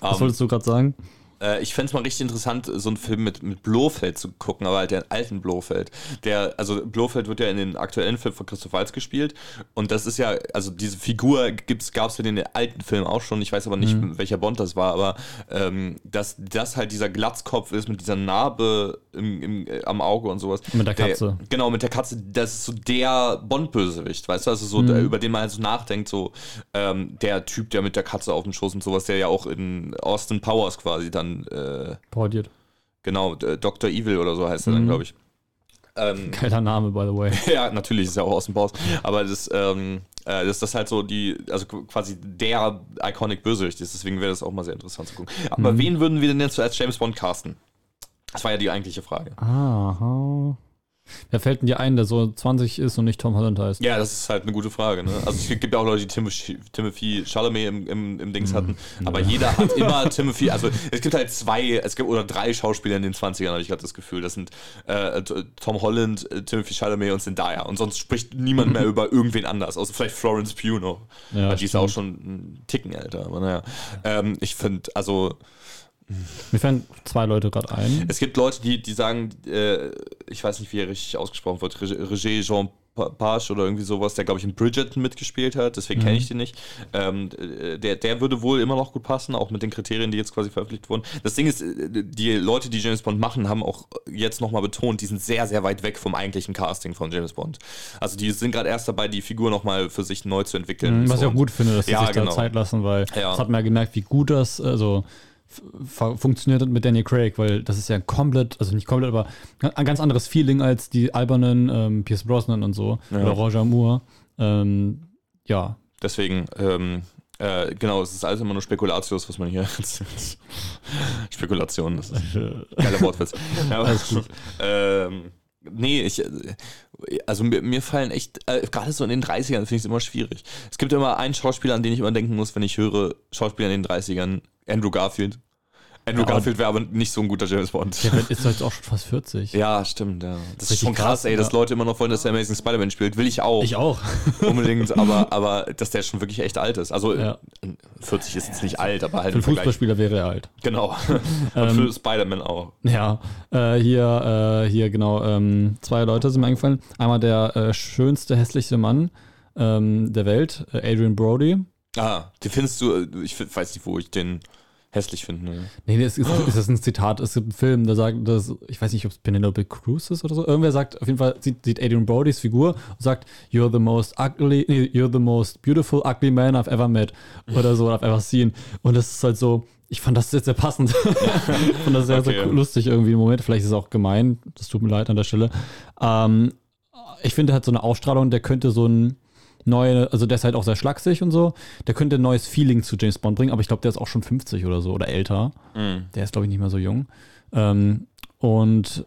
Was wolltest du gerade sagen?
Äh, ich fände es mal richtig interessant, so einen Film mit, mit Blofeld zu gucken, aber halt den alten Blofeld. Der, also Blofeld wird ja in den aktuellen Film von Christoph Waltz gespielt. Und das ist ja, also diese Figur gab es für den alten Film auch schon. Ich weiß aber nicht, welcher Bond das war, aber ähm, dass das halt dieser Glatzkopf ist mit dieser Narbe im, im, äh, am Auge und sowas.
Mit der Katze.
genau, mit der Katze, das ist so der Bond-Bösewicht, weißt du? Also so, der, über den man halt so nachdenkt, so ähm, der Typ, der mit der Katze auf dem Schoß und sowas, der ja auch in Austin Powers quasi dann, äh,
Parodiert.
genau, äh, Dr. Evil oder so heißt er dann,
Mhm.
glaube ich. Ähm,
Geiler Name, by the way.
ja, natürlich ist ja auch Austin Powers, aber das, ähm, äh, das halt so die, also quasi der iconic Bösewicht ist, deswegen wäre das auch mal sehr interessant zu gucken. Aber
Mhm.
wen würden wir denn jetzt als James Bond casten? Das war ja die eigentliche Frage.
Aha. Wer fällt denn dir ein, der so 20 ist und nicht Tom Holland heißt?
Ja, das ist halt eine gute Frage. Ne? Also es gibt ja auch Leute, die Timothy, Timothy Chalamet im, im, im Dings hatten, aber jeder hat immer Timothy, also es gibt halt zwei, es gibt oder drei Schauspieler in den 20ern, habe ich gerade das Gefühl. Das sind äh, Tom Holland, äh, Timothy Chalamet und Zendaya. Und sonst spricht niemand mehr über irgendwen anders, außer vielleicht Florence Pugh noch.
Ja,
die ist
stimmt.
auch schon einen Ticken älter, aber naja. Ähm, ich finde, also
Mir fallen zwei Leute gerade ein.
es gibt Leute, die, die sagen, äh, ich weiß nicht, wie er richtig ausgesprochen wird, Roger Jean Pa- Page oder irgendwie sowas, der, glaube ich, in Bridgerton mitgespielt hat, deswegen kenne ich den nicht. Ähm, äh, der, der würde wohl immer noch gut passen, auch mit den Kriterien, die jetzt quasi veröffentlicht wurden. Das Ding ist, äh, die Leute, die James Bond machen, haben auch jetzt nochmal betont, die sind sehr, sehr weit weg vom eigentlichen Casting von James Bond. Also die sind gerade erst dabei, die Figur nochmal für sich neu zu entwickeln.
Mhm, Was ich
So.
auch gut finde, dass sie
Ja,
sich
genau.
da Zeit lassen, weil
Ja.
das hat man ja gemerkt, wie gut das also funktioniert hat mit Daniel Craig, weil das ist ja komplett, also nicht komplett, aber ein ganz anderes Feeling als die albernen ähm, Pierce Brosnan und so
Ja.
oder Roger Moore. Ähm, ja,
Deswegen, ähm, äh, genau, es ist alles immer nur Spekulatius, was man hier erzählt. Spekulation, das ist ein geiler Wortwitz. Ja, aber,
Alles gut.
ähm, nee, ich, äh, also mir, mir fallen echt, äh, gerade so in den 30ern finde ich es immer schwierig. Es gibt immer einen Schauspieler, an den ich immer denken muss, wenn ich höre Schauspieler in den 30ern, Andrew Garfield. Andrew
Ja,
Garfield wäre aber nicht so ein guter James Bond.
Der ist jetzt auch schon fast 40.
Ja, stimmt, ja. Das ist
Richtig
schon krass,
krass,
ey, dass. Leute immer noch wollen, dass der Amazing Spider-Man spielt. Will ich auch.
Ich auch.
Unbedingt, aber, aber dass der schon wirklich echt alt ist. Also
Ja.
40 ist jetzt nicht alt, aber halt
Für einen. Fußballspieler wäre er alt.
Genau.
Ähm,
Und für Spider-Man auch.
Ja, äh, hier, äh, hier genau, ähm, zwei Leute sind mir eingefallen. Einmal der äh, schönste, hässlichste Mann ähm, der Welt, äh, Adrian Brody.
Ah, die findest du, äh, ich weiß nicht, wo ich den hässlich finde. Ne?
Nee, das ist, ist das ein Zitat. Es gibt einen Film, der sagt, das, ich weiß nicht, ob es Penelope Cruz ist oder so. Irgendwer sagt, auf jeden Fall sieht, sieht Adrian Brodys Figur und sagt, You're the most ugly, nee, you're the most beautiful ugly man I've ever met. Oder so, I've ever seen. Und das ist halt so, ich fand das jetzt sehr passend. ich fand das sehr,
Okay.
sehr lustig irgendwie im Moment. Vielleicht ist es auch gemein. Das tut mir leid an der Stelle. Ähm, ich finde, hat so eine Ausstrahlung, der könnte so ein neue, also der ist halt auch sehr schlaksig und so. Der könnte ein neues Feeling zu James Bond bringen, aber ich glaube, der ist auch schon 50 oder so oder älter.
Mhm.
Der ist, glaube ich, nicht mehr so jung. Ähm, und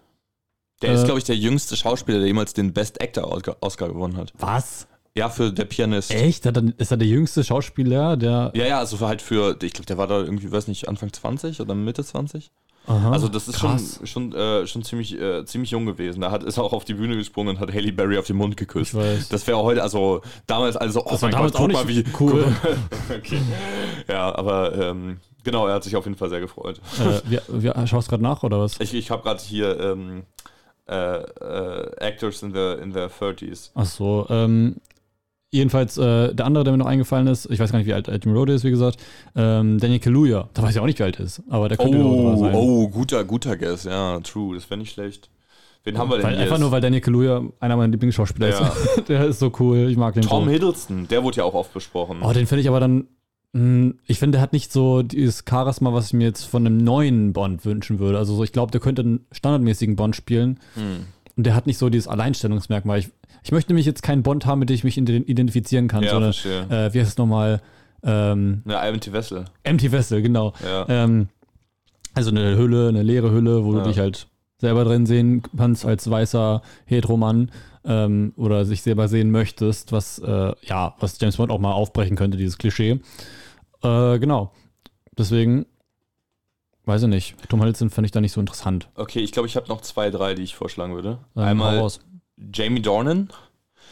Der ist,
Äh,
glaube ich, der jüngste Schauspieler, der jemals den Best Actor Oscar- gewonnen hat.
was?
Ja, für der Pianist.
Echt? Ist er der jüngste Schauspieler, der.
Ja, ja, also halt für, ich glaube, der war da irgendwie, weiß nicht, Anfang 20 oder Mitte 20.
Aha,
Also das ist schon,
krass.
schon, äh, schon ziemlich, äh, ziemlich jung gewesen. Da hat, ist er auch auf die Bühne gesprungen und hat Haley Berry auf den Mund geküsst. Das wäre heute, also damals also, oh
Das
mein
damals
Gott,
auch
guck
nicht
mal, wie
cool.
okay. Ja, aber ähm, genau, er hat sich auf jeden Fall sehr gefreut.
Äh, wir, wir, schaust gerade nach, oder was?
Ich, ich habe gerade hier ähm, äh, äh, Actors in the in their 30s.
Ach so, ähm, jedenfalls, äh, der andere, der mir noch eingefallen ist, ich weiß gar nicht, wie alt Adrian Brody ist, wie gesagt, ähm, Daniel Kaluuya. Da weiß ich auch nicht, wie alt er ist, aber der könnte auch
Oh,
sein.
oh, guter, guter Guess, ja, true, das wäre nicht schlecht. Wen haben wir denn
Weil,
hier?
einfach nur, weil Daniel Kaluuya einer meiner Lieblingsschauspieler
Ja.
ist. der ist so cool, ich mag den
Tom
so.
Hiddleston, der wurde ja auch oft besprochen.
Oh, den finde ich aber dann. mh, Ich finde, der hat nicht so dieses Charisma, was ich mir jetzt von einem neuen Bond wünschen würde. Also so, ich glaube, der könnte einen standardmäßigen Bond spielen.
Hm.
Und der hat nicht so dieses Alleinstellungsmerkmal. Ich, ich möchte nämlich jetzt keinen Bond haben, mit dem ich mich ident- identifizieren kann.
Ja,
sondern, äh, wie heißt es nochmal? Ähm,
Ja, Empty Vessel.
Empty Vessel, genau.
Ja.
Ähm, also eine Hülle, eine leere Hülle, wo
Ja.
du dich halt selber drin sehen kannst als weißer Heteromann ähm, oder sich selber sehen möchtest, was äh, ja, was James Bond auch mal aufbrechen könnte, dieses Klischee. Äh, genau. Deswegen, weiß ich nicht. Tom Hiddleston fand ich da nicht so interessant.
Okay, ich glaube, ich habe noch zwei, drei, die ich vorschlagen würde.
Ähm,
Einmal
raus.
Jamie Dornan,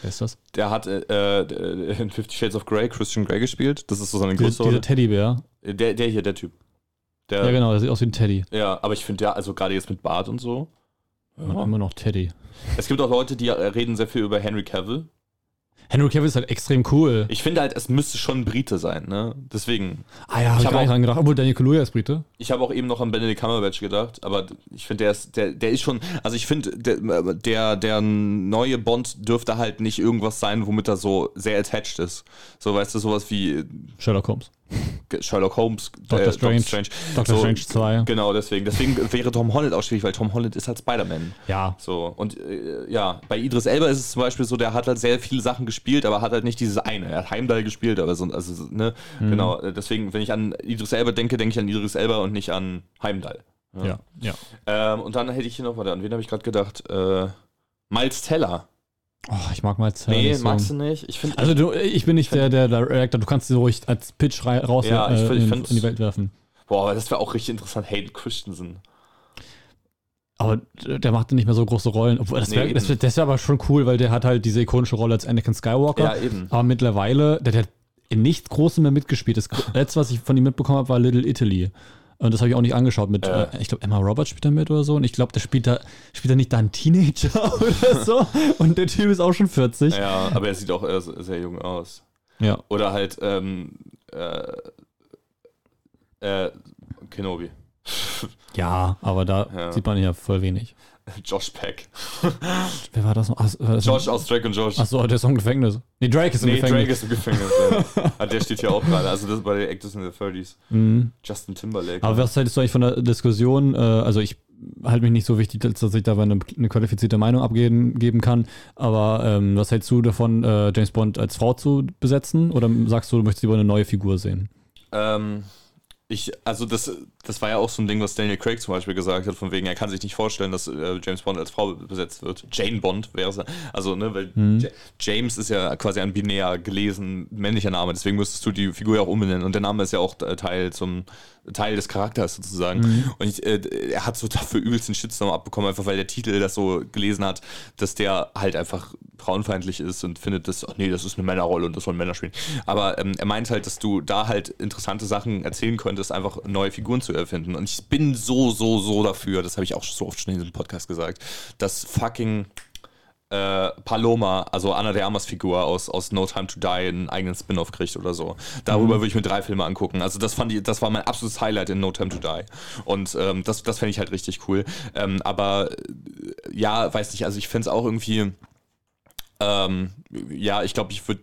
Wer ist das?
der hat äh, äh, in Fifty Shades of Grey Christian Grey gespielt. Das ist so seine größte
dieser. Teddybär.
Der, der hier, der Typ. Der,
Ja, genau, der sieht aus wie ein Teddy.
Ja, aber ich finde ja, also gerade jetzt mit Bart und so.
Und Immer noch Teddy.
Es gibt auch Leute, die reden sehr viel über Henry Cavill.
Henry Cavill ist halt extrem cool.
Ich finde halt, es müsste schon ein Brite sein, ne? Deswegen.
Ah ja, hab
Ich
ich
hab
gar nicht
auch-
dran gedacht. Obwohl Daniel Kaluuya ist Brite.
Ich habe auch eben noch an Benedict Cumberbatch gedacht, aber ich finde, der ist, der, der ist schon, also ich finde, der, der, der neue Bond dürfte halt nicht irgendwas sein, womit er so sehr attached ist. So, weißt du, sowas wie
Sherlock Holmes.
Sherlock Holmes,
Doctor Strange. Doctor
So,
Strange 2.
Genau, deswegen. Deswegen wäre Tom Holland auch schwierig, weil Tom Holland ist halt Spider-Man.
Ja.
So, und äh, ja, bei Idris Elba ist es zum Beispiel so, der hat halt sehr viele Sachen gespielt, aber hat halt nicht dieses eine. Er hat Heimdall gespielt, aber so, also, so, ne,
Mhm.
genau. äh, Deswegen, wenn ich an Idris Elba denke, denke ich an Idris Elba und nicht an Heimdall.
Ja. ja.
Ähm, und dann hätte ich hier noch, warte, an wen habe ich gerade gedacht? Äh, Miles Teller.
Oh, ich mag mal Teller
nee,
nicht so.
magst du nicht? Ich finde,
Also du, ich bin nicht der, der Director, du kannst sie ruhig als Pitch raus
Ja,
äh,
find-
in, in die Welt werfen.
boah, das wäre auch richtig interessant. Hayden Christensen.
Aber der macht nicht mehr so große Rollen. Obwohl, das
Nee,
wäre das wär, das wär aber schon cool, weil der hat halt diese ikonische Rolle als Anakin Skywalker.
Ja, eben.
Aber mittlerweile, der, der hat in nichts Großem mehr mitgespielt. Das letzte, was ich von ihm mitbekommen habe, war Little Italy. Und das habe ich auch nicht angeschaut mit,
Äh.
ich glaube, Emma Roberts spielt da mit oder so. Und ich glaube, der spielt da, spielt da nicht da einen Teenager oder so. Und der Typ ist auch schon 40.
Ja, aber er sieht auch sehr jung aus.
Ja.
Oder halt, ähm, äh, äh, Kenobi.
Ja, aber da
Ja.
sieht man ja voll wenig.
Josh Peck.
Wer war das noch? Ach, war das
Josh aus Drake und Josh.
Achso, der ist im Gefängnis. Nee, Drake ist im
nee,
Gefängnis.
Drake ist im Gefängnis. ja. Ah, der steht hier auch gerade. Also das ist bei den Actors in the 30s.
Mhm.
Justin Timberlake.
Aber was hältst du eigentlich von der Diskussion? Äh, also ich halte mich nicht so wichtig, dass dass ich dabei eine, eine qualifizierte Meinung abgeben geben kann. Aber ähm, was hältst du davon, äh, James Bond als Frau zu besetzen? Oder sagst du, du möchtest lieber eine neue Figur sehen?
Ähm, ich, also das, das war ja auch so ein Ding, was Daniel Craig zum Beispiel gesagt hat, von wegen, er kann sich nicht vorstellen, dass äh, James Bond als Frau besetzt wird. Jane Bond wäre es. Also, ne, weil Ja- James ist ja quasi ein binär gelesen männlicher Name, deswegen müsstest du die Figur ja auch umbenennen. Und der Name ist ja auch äh, Teil zum Teil des Charakters sozusagen. Und ich, äh, er hat so dafür übelst den Shitstorm abbekommen, einfach weil der Titel das so gelesen hat, dass der halt einfach frauenfeindlich ist und findet das, ach nee, das ist eine Männerrolle und das sollen Männer spielen. Aber ähm, er meint halt, dass du da halt interessante Sachen erzählen könntest, einfach neue Figuren zu erfinden. Und ich bin so, so, so dafür, das habe ich auch so oft schon in diesem Podcast gesagt, dass fucking äh, Paloma, also Anna de Armas Figur aus, aus No Time to Die, einen eigenen Spin-off kriegt oder so. Darüber würde ich mir drei Filme angucken. Also das fand ich, das war mein absolutes Highlight in No Time to Die. Und ähm, das, das fände ich halt richtig cool. Ähm, aber äh, ja, weiß nicht, also ich fände es auch irgendwie, ähm, ja, ich glaube, ich würde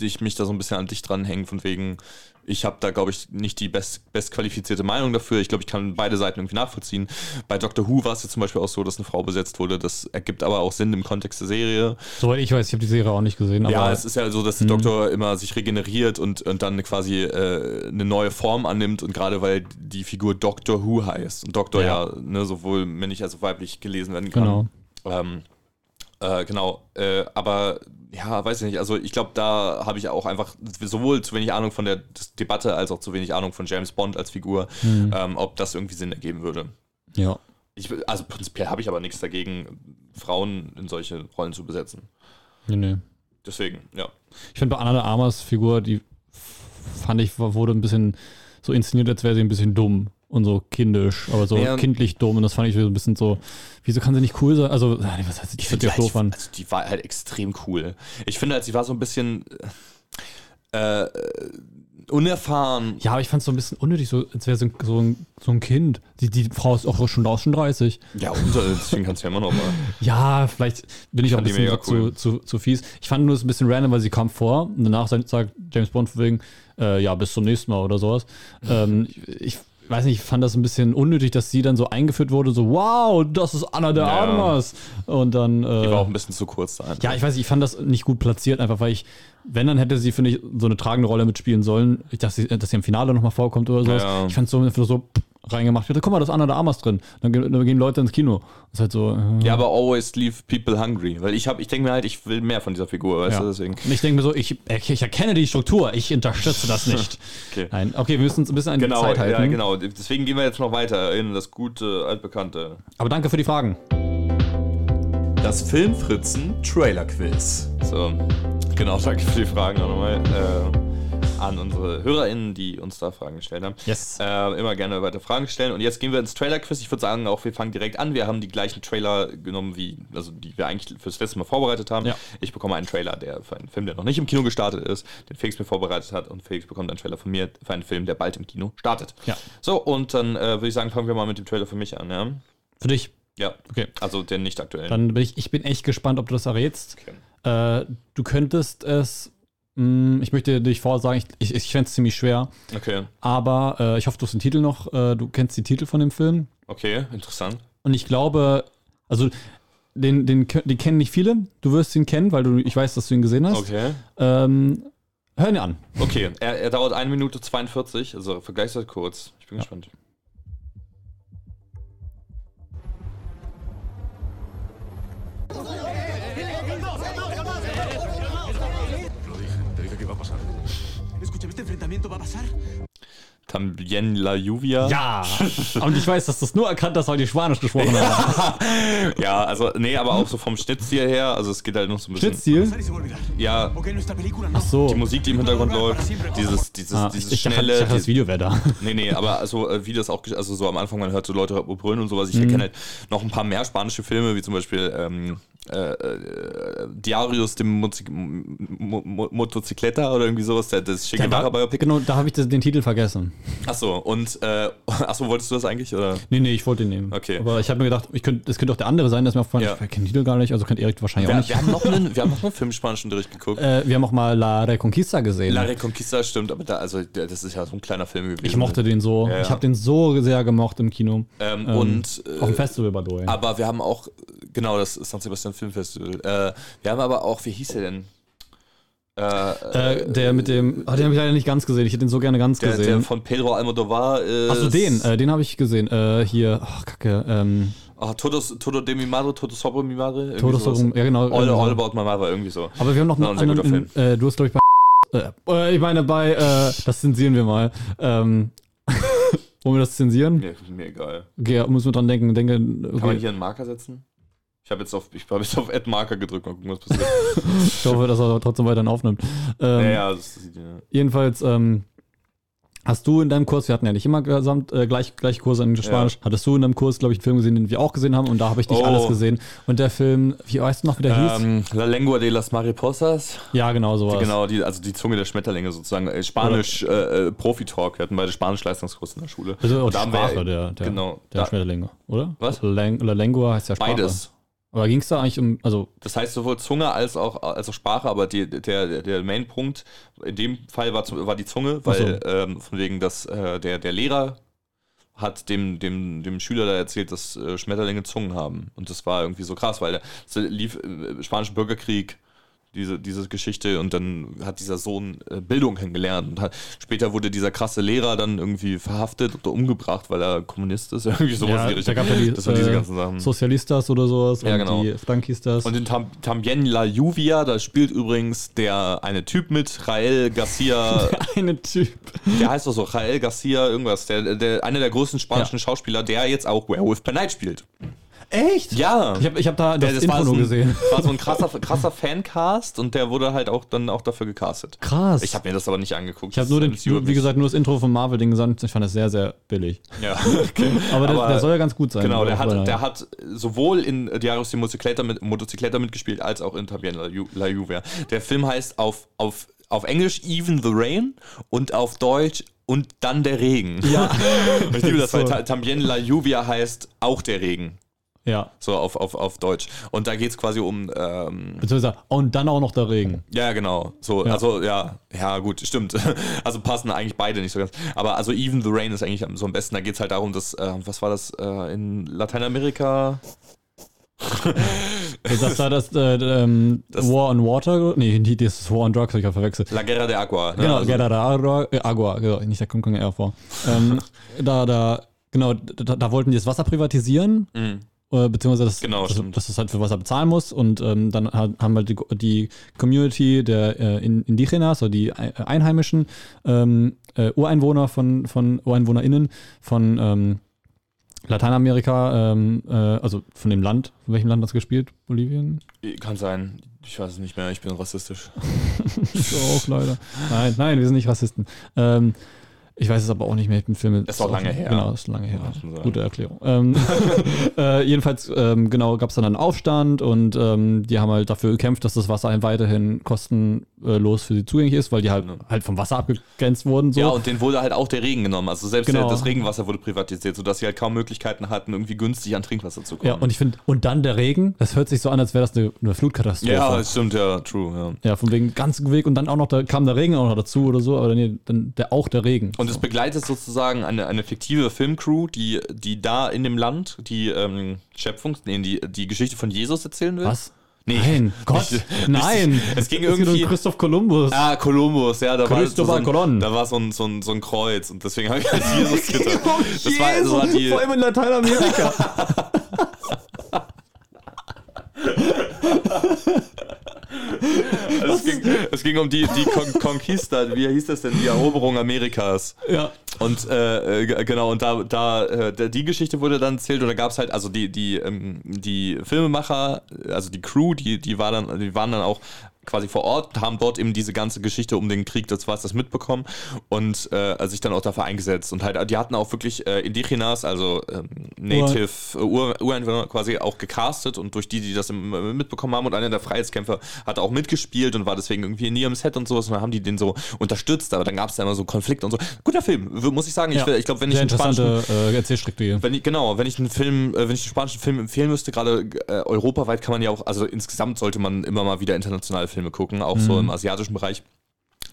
dich mich da so ein bisschen an dich dranhängen, von wegen, ich habe da, glaube ich, nicht die best, bestqualifizierte Meinung dafür. Ich glaube, ich kann beide Seiten irgendwie nachvollziehen. Bei Doctor Who war es jetzt zum Beispiel auch so, dass eine Frau besetzt wurde. Das ergibt aber auch Sinn im Kontext der Serie.
Soweit ich weiß, ich habe die Serie auch nicht gesehen,
Ja, es ist ja so, dass der Doktor immer sich regeneriert und, und dann quasi äh, eine neue Form annimmt und gerade weil die Figur Doctor Who heißt und Doktor ja,
Ja.
ne, sowohl männlich als auch weiblich gelesen werden kann.
genau.
Ähm, äh, genau, äh, aber ja, weiß ich nicht. Also ich glaube, da habe ich auch einfach sowohl zu wenig Ahnung von der Debatte als auch zu wenig Ahnung von James Bond als Figur, ähm, ob das irgendwie Sinn ergeben würde.
Ja.
Ich, also prinzipiell habe ich aber nichts dagegen, Frauen in solche Rollen zu besetzen.
Nee, nee.
Deswegen, ja.
Ich finde bei Anna de Armas Figur, die fand ich, wurde ein bisschen so inszeniert, als wäre sie ein bisschen dumm und so kindisch, aber so
Ja.
kindlich dumm. Und das fand ich so ein bisschen so, wieso kann sie nicht cool sein? Also, was heißt, ich finde die
halt, also die war halt extrem cool. Ich finde halt, sie war so ein bisschen äh, äh, unerfahren.
Ja, aber ich fand es so ein bisschen unnötig, so, als wäre sie so ein, so ein Kind. Die, die Frau ist auch schon, schon 30.
Ja, und äh, deswegen kannst du ja immer noch mal.
Ja, vielleicht bin ich auch ein bisschen so
cool.
zu, zu, zu fies. Ich fand nur es ein bisschen random, weil sie kam vor und danach sagt, James Bond wegen, äh, ja, bis zum nächsten Mal oder sowas. ähm, ich weiß nicht, ich fand das ein bisschen unnötig, dass sie dann so eingeführt wurde, so, wow, das ist Anna de
Ja.
Armas. Und dann. Äh,
Die war auch ein bisschen zu kurz da.
ja, ich weiß, nicht, ich fand das nicht gut platziert, einfach weil ich, wenn, dann hätte sie, finde ich, so eine tragende Rolle mitspielen sollen. Ich dachte, dass sie im Finale nochmal vorkommt oder sowas.
Ja.
Ich fand es so einfach so reingemacht. Ich dachte, guck mal, da ist Anna de Armas drin. Dann, ge- dann gehen Leute ins Kino. Das ist halt so. Äh,
Ja, aber always leave people hungry. Weil ich habe, ich denke mir halt, ich will mehr von dieser Figur, weißt
Ja.
du, deswegen.
Und ich denke mir so, ich, ich erkenne die Struktur, ich unterstütze das nicht.
Okay.
Nein, okay, wir müssen uns ein bisschen an die
Genau,
Zeit halten.
ja, genau. Deswegen gehen wir jetzt noch weiter in das gute, altbekannte.
Aber danke für die Fragen.
Das Filmfritzen Trailer Quiz.
So, genau, danke für die Fragen auch nochmal äh, an unsere HörerInnen, die uns da Fragen gestellt haben.
Yes.
Äh, immer gerne weiter Fragen stellen. Und jetzt gehen wir ins Trailer-Quiz. Ich würde sagen, auch wir fangen direkt an. Wir haben die gleichen Trailer genommen, wie, also die wir eigentlich fürs letzte Mal vorbereitet haben.
Ja.
Ich bekomme einen Trailer, der für einen Film, der noch nicht im Kino gestartet ist, den Felix mir vorbereitet hat. Und Felix bekommt einen Trailer von mir für einen Film, der bald im Kino startet.
Ja.
So, und dann äh, würde ich sagen, fangen wir mal mit dem Trailer für mich an. Ja,
Für dich.
ja.
Okay.
also den nicht aktuellen.
Dann bin ich, ich bin echt gespannt, ob du das errätst.
Okay.
Äh, du könntest es, ich möchte dich vorsagen, ich, ich, ich fände es ziemlich schwer,
okay,
aber äh, ich hoffe, du hast den Titel noch, äh, du kennst die Titel von dem Film.
okay, interessant.
Und ich glaube, also den, den, den kennen nicht viele. Du wirst ihn kennen, weil du, ich weiß, dass du ihn gesehen hast.
Okay.
Ähm, hör ihn an.
Okay, er, er dauert 1 Minute 42, also vergleichsweise kurz. Ich bin gespannt.
Lo
lanzamiento va a pasar?
Tambien la Lluvia.
Ja! Und ich weiß, dass du es nur erkannt hast, weil die Spanisch gesprochen haben.
Ja, also, nee, aber auch so vom Schnittstil her, also es geht halt noch so ein bisschen.
Schnittstil?
Ja.
Ach so.
die Musik, die im Hintergrund läuft, dieses, dieses,
Ah,
dieses
ich, ich, dachte,
schnelle.
ich dachte, das Video wäre da.
Nee, nee, aber also, äh, wie das auch, also so am Anfang, man hört so Leute brüllen und sowas. Ich
Mhm.
erkenne halt noch ein paar mehr spanische Filme, wie zum Beispiel ähm, äh, äh, Diarios de Mozi- Mo Mo Motocicleta oder irgendwie sowas, der, das Che Guevara Biopic.
genau, da habe ich den Titel vergessen.
Achso, und, äh, achso, wolltest du das eigentlich, oder?
Nee, nee, ich wollte den nehmen.
Okay.
Aber ich habe mir gedacht, ich könnt, das könnte auch der andere sein, das ist mir aufgefallen.
Ja.
Ich kenne Titel gar nicht, also kennt Erik wahrscheinlich auch
Wir,
nicht.
wir, haben noch einen, wir haben noch einen Film spanischen Unterricht geguckt.
äh, wir haben auch mal La Reconquista gesehen.
La Reconquista stimmt, aber da, also das ist ja so ein kleiner Film gewesen.
ich mochte den so.
Ja, ja.
Ich habe den so sehr gemocht im Kino.
Ähm,
Ähm,
und
Auf dem
äh,
Festival bei Doyle.
aber wir haben auch, genau, das San Sebastian Filmfestival. Äh, wir haben aber auch, wie hieß der denn? Äh,
Äh, der mit dem, ah, den habe ich leider nicht ganz gesehen. Ich hätte den so gerne ganz
der, der
gesehen.
von Pedro Almodovar ist.
Achso, den, äh, den habe ich gesehen. Äh, hier, ach, kacke, ähm,
Ah, Todos, Todo de mi madre, Todo sobre mi madre. sowas.
sobre- ja, genau,
All,
genau.
all about my mother, irgendwie so.
aber wir haben noch
Ja,
einen
ein sehr guter
anderen, äh, du hast glaube ich bei, äh, äh, ich meine bei, äh, das zensieren wir mal. Ähm, wollen wir das zensieren?
Mir, mir egal.
Okay, ja, muss man dran denken, denke,
Kann man
okay.
hier einen Marker setzen? Ich habe jetzt auf, ich habe jetzt auf Add Marker gedrückt, mal gucken, was passiert.
ich hoffe, dass er trotzdem weiterhin aufnimmt. Ähm,
ja, ja, das sieht ja.
Jedenfalls, ähm, hast du in deinem Kurs, wir hatten ja nicht immer gesamt äh, gleich, gleich Kurse in Spanisch, hattest du in deinem Kurs, glaube ich, einen Film gesehen, den wir auch gesehen haben und da habe ich nicht
Oh.
alles gesehen. Und der Film, wie weißt du noch, wie der hieß?
Ähm, La Lengua de las Mariposas.
Ja, genau sowas.
Genau, die, also die Zunge der Schmetterlinge sozusagen. Äh, Spanisch äh, äh, Profi-Talk. Wir hatten beide Spanisch-Leistungskurs in der Schule.
Also auch
Und
die
haben wir-
Sprache der, der,
genau,
der
da-
Schmetterlinge, oder?
Was?
Lang, La Lengua heißt ja Sprache.
Beides.
Aber ging es da eigentlich um, also,
Das heißt sowohl Zunge als auch, als auch Sprache, aber die, der, der Main-Punkt in dem Fall war, war die Zunge, weil
Ach
ähm, von wegen, dass äh, der, der Lehrer hat dem, dem, dem Schüler da erzählt, dass äh, Schmetterlinge Zungen haben. Und das war irgendwie so krass, weil es lief im Spanischen Bürgerkrieg diese, diese Geschichte und dann hat dieser Sohn äh, Bildung kennengelernt und hat, später wurde dieser krasse Lehrer dann irgendwie verhaftet oder umgebracht, weil er Kommunist ist, irgendwie sowas
ja,
in die
da gab ja die
das waren diese
äh,
ganzen Sachen.
Sozialistas oder sowas
Ja,
und
genau.
die Frankistas.
Und in Tam Tambien La Lluvia, da spielt übrigens der eine Typ mit, Rael Garcia,
eine Typ.
der heißt doch so, Rael Garcia, irgendwas, der, der, einer der größten spanischen
Ja.
Schauspieler, der jetzt auch Werewolf by Night spielt.
Echt?
Ja.
Ich habe ich hab da das,
Der-
Intro
war so
nur gesehen.
Das war so ein krasser, krasser Fancast und der wurde halt auch dann auch dafür gecastet.
Krass.
Ich habe mir das aber nicht angeguckt.
Ich habe nur, den,
Das
nur, wie gesagt, nur das Intro vom Marvel-Ding gesandt. Ich fand das sehr, sehr billig.
Ja.
Aber, der,
Aber-
der soll ja ganz gut sein.
Genau, der hat, der hat sowohl in Diarios de Motocicleta, mit, Motocicleta mitgespielt, als auch in Tambien La, Ju, La Lluvia. Der Film heißt auf, auf, auf Englisch Even the Rain und auf Deutsch und dann der Regen.
Ja.
ich liebe das, weil
So.
Ta- Tambien La Lluvia heißt auch der Regen.
Ja.
So auf, auf, auf Deutsch. Und da geht es quasi um. Ähm,
Beziehungsweise, und dann auch noch der Regen.
ja, genau. So,
Ja.
also ja, ja, gut, stimmt. Also passen eigentlich beide nicht so ganz. Aber also Even the Rain ist eigentlich so am besten. Da geht es halt darum, dass, äh, was war das, äh, in Lateinamerika?
Das war das, äh, ähm,
Das-
War on Water. Nee, das ist War on Drugs, hab ich ja verwechselt.
La Guerra de Agua. ne?
Genau,
Also-
Guerra de Agua, äh, Agua, genau, nicht da kommt kein R vor. Ähm, da, da, genau, da, da wollten die das Wasser privatisieren.
Mhm.
Äh, Beziehungsweise, dass,
Genau,
dass, dass es halt für Wasser bezahlen muss. Und ähm, dann ha- haben halt die, die Community der äh, In- Indigenas, oder die Ei- Einheimischen, ähm, äh, Ureinwohner von, von UreinwohnerInnen von ähm, Lateinamerika, ähm, äh, also von dem Land, von welchem Land hat das gespielt? Bolivien?
Kann sein. Ich weiß es nicht mehr. Ich bin rassistisch.
Ich auch leider. Nein, nein, wir sind nicht Rassisten. Ähm, ich weiß es aber auch nicht mehr. Ich bin Film.
Ist auch lange her.
Genau, ist lange her. Gute Erklärung. Ähm, äh, jedenfalls, ähm, genau, gab es dann einen Aufstand und ähm, die haben halt dafür gekämpft, dass das Wasser halt weiterhin kostenlos für sie zugänglich ist, weil die halt, halt vom Wasser abgegrenzt wurden. So.
Ja, und denen wurde halt auch der Regen genommen. Also selbst
Genau.
das Regenwasser wurde privatisiert, sodass sie halt kaum Möglichkeiten hatten, irgendwie günstig an Trinkwasser zu kommen.
Ja, und ich finde, und dann der Regen, das hört sich so an, als wäre das eine, eine Flutkatastrophe.
ja, das stimmt, ja, true. Ja.
ja, von wegen ganzen Weg und dann auch noch, da kam der Regen auch noch dazu oder so, aber nee, dann der, auch der Regen.
Und es begleitet sozusagen eine, eine fiktive Filmcrew, die, die da in dem Land die ähm, Schöpfungs-, nee, die, die Geschichte von Jesus erzählen will.
Was?
Nee.
Nein, Gott,
Nicht-
nein.
Es ging
Es geht um
irgendwie.
Christoph Kolumbus.
Ah, Kolumbus, ja, da war, so
Christopher
ein,
Colon.
da war so ein, so, ein, so ein Kreuz und deswegen habe ich als Jesus gedacht. Das war, das war die,
Vor allem in Lateinamerika.
Also es, ging, es ging um die, die Con Conquista, wie hieß das denn, die Eroberung Amerikas.
ja.
Und äh, äh, genau, und da, da äh, die Geschichte wurde dann erzählt und da gab es halt, also die, die, ähm, die Filmemacher, also die Crew, die, die, war dann, die waren dann auch quasi vor Ort, haben dort eben diese ganze Geschichte um den Krieg des Wassers mitbekommen und äh, sich dann auch dafür eingesetzt. Und halt, die hatten auch wirklich äh, Indigenas, also ähm, Native, Ur Ureinwohner quasi auch gecastet und durch die, die das im, äh, mitbekommen haben und einer der Freiheitskämpfer hat auch mitgespielt und war deswegen irgendwie in ihrem Set und sowas und dann haben die den so unterstützt, aber dann gab es da immer so Konflikte und so. Guter Film, muss ich sagen. Ich,
Ja.
ich glaube, wenn ich einen spanischen
äh, Erzählstruktur.
wenn ich, genau, wenn ich einen Film, äh, wenn ich einen spanischen Film empfehlen müsste, gerade äh, europaweit kann man ja auch, also insgesamt sollte man immer mal wieder internationale Filme gucken, auch
Mhm.
so im asiatischen Bereich.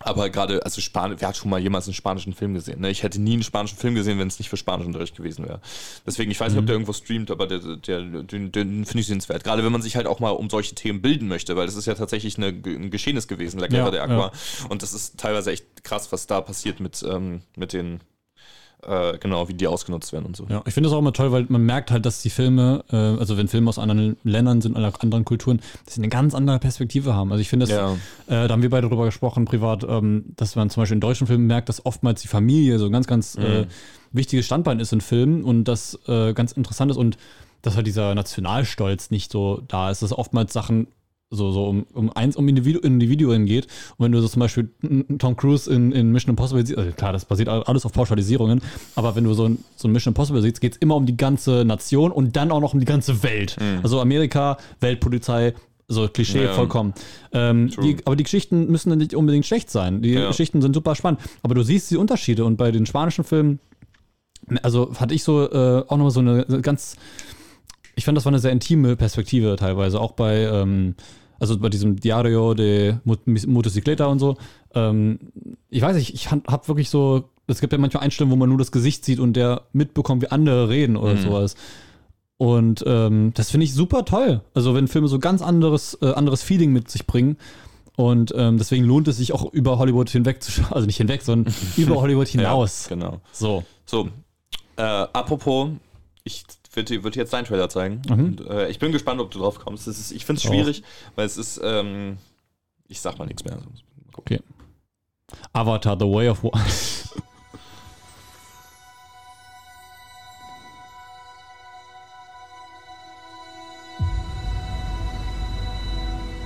Aber gerade, also Span wer hat schon mal jemals einen spanischen Film gesehen? Ne? Ich hätte nie einen spanischen Film gesehen, wenn es nicht für Spanischunterricht gewesen wäre. Deswegen, ich weiß nicht, ob der irgendwo streamt, aber der, der, den, den finde ich sehenswert. Gerade wenn man sich halt auch mal um solche Themen bilden möchte, weil das ist ja tatsächlich eine, ein Geschehnis gewesen, La Guerra
Ja,
de Aqua. Und das ist teilweise echt krass, was da passiert mit, ähm, mit den, äh, genau, wie die ausgenutzt werden und so.
Ja, ich finde das auch immer toll, weil man merkt halt, dass die Filme, äh, also wenn Filme aus anderen Ländern sind, oder anderen Kulturen, dass sie eine ganz andere Perspektive haben. Also ich finde das,
Ja.
äh, da haben wir beide drüber gesprochen, privat, ähm, dass man zum Beispiel in deutschen Filmen merkt, dass oftmals die Familie so ein ganz, ganz äh, wichtiges Standbein ist in Filmen und das äh, ganz interessant ist und dass halt dieser Nationalstolz nicht so da ist, dass oftmals Sachen so, so um, um eins um Individu Individuen geht. Und wenn du so zum Beispiel Tom Cruise in, in Mission Impossible siehst, also klar, das basiert alles auf Pauschalisierungen, aber wenn du so ein, so ein Mission Impossible siehst, geht es immer um die ganze Nation und dann auch noch um die ganze Welt. Also Amerika, Weltpolizei, so Klischee
Ja.
vollkommen. Ähm, die, aber die Geschichten müssen nicht unbedingt schlecht sein. Die
Ja.
Geschichten sind super spannend. Aber du siehst die Unterschiede und bei den spanischen Filmen, also hatte ich so äh, auch nochmal so eine ganz, ich fand, das war eine sehr intime Perspektive teilweise, auch bei, ähm, also bei diesem Diario de Mot- Motocicleta und so. Ähm, ich weiß nicht, ich habe wirklich so, es gibt ja manchmal Einstellungen, wo man nur das Gesicht sieht und der mitbekommt, wie andere reden oder
Mhm.
sowas. Und ähm, das finde ich super toll. Also wenn Filme so ganz anderes, äh, anderes Feeling mit sich bringen. Und ähm, deswegen lohnt es sich auch über Hollywood hinweg zu schauen. Also nicht hinweg, sondern über Hollywood hinaus.
Ja, genau.
So.
So, äh, apropos, ich würde würd jetzt deinen Trailer zeigen.
Mhm.
Und, äh, ich bin gespannt, ob du drauf kommst. Ist, ich finde es
Auch.
schwierig, weil es ist, ähm, ich sag mal nichts mehr.
Okay. Avatar, The Way of Water.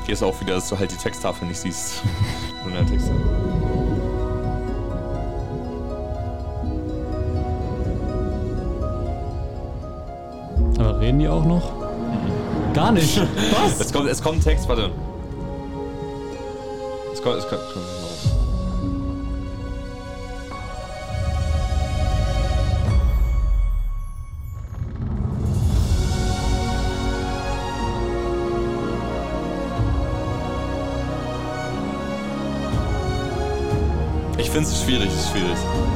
Hier ist auch wieder, dass du halt die Texttafel nicht siehst. Nur der Texte.
Aber reden die auch noch? Gar nicht. Was?
Es kommt, es kommt ein Text, warte. Es kommt, es kommt. Ich finde es schwierig, es ist schwierig.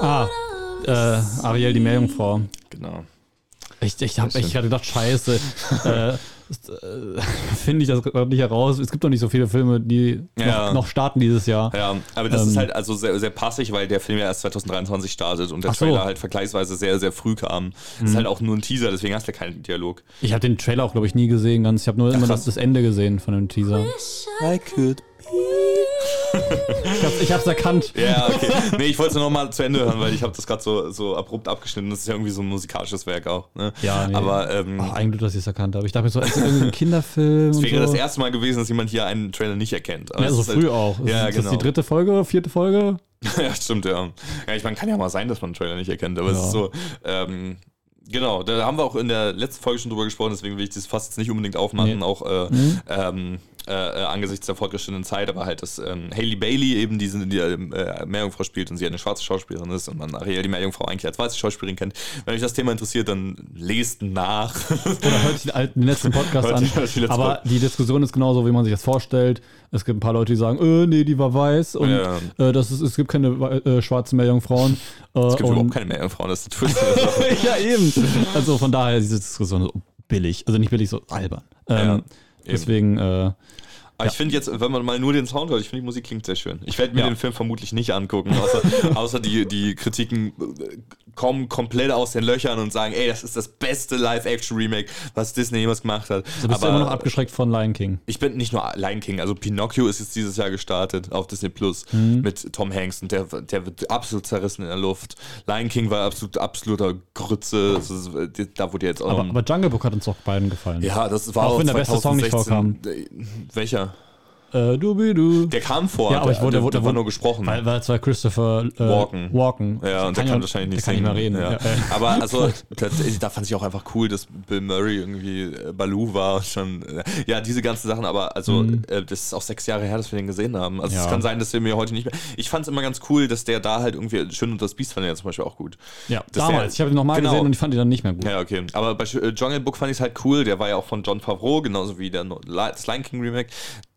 Ah, äh, Ariel, die Meerjungfrau.
Genau.
Ich, ich habe
Sehr
echt gerade gedacht, scheiße. äh, äh, Finde ich das gerade nicht heraus. Es gibt doch nicht so viele Filme, die
Ja.
noch, noch starten dieses Jahr.
Ja, aber das
Ähm.
ist halt also sehr, sehr passig, weil der Film ja erst 2023 startet und der
Ach so. Mhm.
Trailer halt vergleichsweise sehr, sehr früh kam. Das ist halt auch nur ein Teaser, deswegen hast du ja keinen Dialog.
Ich habe den Trailer auch, glaube ich, nie gesehen ganz. Ich habe nur immer das, das Ende gesehen von dem Teaser.
I could.
Ich hab's, ich hab's erkannt.
Ja, okay. Nee, ich wollte es nur noch mal zu Ende hören, weil ich habe das gerade so, so abrupt abgeschnitten. Das ist ja irgendwie so ein musikalisches Werk auch. Ne?
Ja, nee.
Aber ähm,
Ach, eigentlich, dass ich es erkannt habe. Ich dachte mir so, ist das irgendwie ein Kinderfilm?
es wäre
so.
das erste Mal gewesen, dass jemand hier einen Trailer nicht erkennt. Aber
Ja,
es
so
ist halt-
früh auch.
Ja,
ist das
genau.
die dritte Folge, vierte Folge?
ja, stimmt, ja. Ja, ich meine, kann ja mal sein, dass man einen Trailer nicht erkennt, aber es
Ja.
ist so, ähm, genau, da haben wir auch in der letzten Folge schon drüber gesprochen, deswegen will ich das fast jetzt nicht unbedingt aufmachen,
Nee.
auch äh,
Mhm.
ähm, äh, äh, angesichts der fortgeschrittenen Zeit, aber halt, dass ähm, Haley Bailey eben diese die, äh, Meerjungfrau spielt und sie eine schwarze Schauspielerin ist und man Ariel die Meerjungfrau eigentlich als weiße Schauspielerin kennt. Wenn euch das Thema interessiert, dann lest nach.
Oder hört sich den, alten, den letzten Podcast an.
letzten
Aber die Diskussion ist genauso, wie man sich das vorstellt. Es gibt ein paar Leute, die sagen, äh, nee, die war weiß und
Ja.
äh, das ist, es gibt keine äh, schwarzen Meerjungfrauen. Äh,
Es gibt überhaupt keine Meerjungfrauen, das ist der Twist.
ja, eben. Also von daher diese Diskussion so billig. Also nicht billig, so albern. Ähm,
Ja.
Deswegen, äh,
Aber ich finde jetzt, wenn man mal nur den Sound hört, ich finde die Musik klingt sehr schön. Ich werde mir
Ja.
den Film vermutlich nicht angucken, außer, außer die, die Kritiken äh, kommen komplett aus den Löchern und sagen, ey, das ist das beste Live-Action-Remake, was Disney jemals gemacht hat.
also bist du immer noch abgeschreckt von Lion King.
ich bin nicht nur Lion King, also Pinocchio ist jetzt dieses Jahr gestartet auf Disney Plus
Mhm.
mit Tom Hanks und der, der wird absolut zerrissen in der Luft. Lion King war absolut absoluter Grütze, da wurde jetzt auch
Aber, aber Jungle Book hat uns doch beiden gefallen.
ja, das war
Auch wenn der beste Song nicht
2016. Äh, Welcher?
Äh, du
Der kam vor,
Ja, aber ich
der,
wurde,
der,
wurde,
der war nur gesprochen.
Weil, weil es war Christopher äh,
Walken.
Walken.
Ja, und der kann wahrscheinlich nicht
der kann nicht mehr reden.
Ja.
Ja.
Aber also, da, da fand ich auch einfach cool, dass Bill Murray irgendwie äh, Baloo war. Schon, äh, ja, diese ganzen Sachen, aber also, äh, das ist auch sechs Jahre her, dass wir den gesehen haben. Also, es
Mhm.
Kann sein, dass der mir heute nicht mehr. Ich fand es immer ganz cool, dass der da halt irgendwie. Schön und das Biest fand ich ja zum Beispiel auch gut.
ja,
Dass
damals.
der-
ich habe ihn nochmal
Genau.
gesehen und ich fand ihn dann nicht mehr gut.
Ja, okay. Aber bei äh, Jungle Book fand ich es halt cool. Der war ja auch von John Favreau, genauso wie der das Lion King Remake.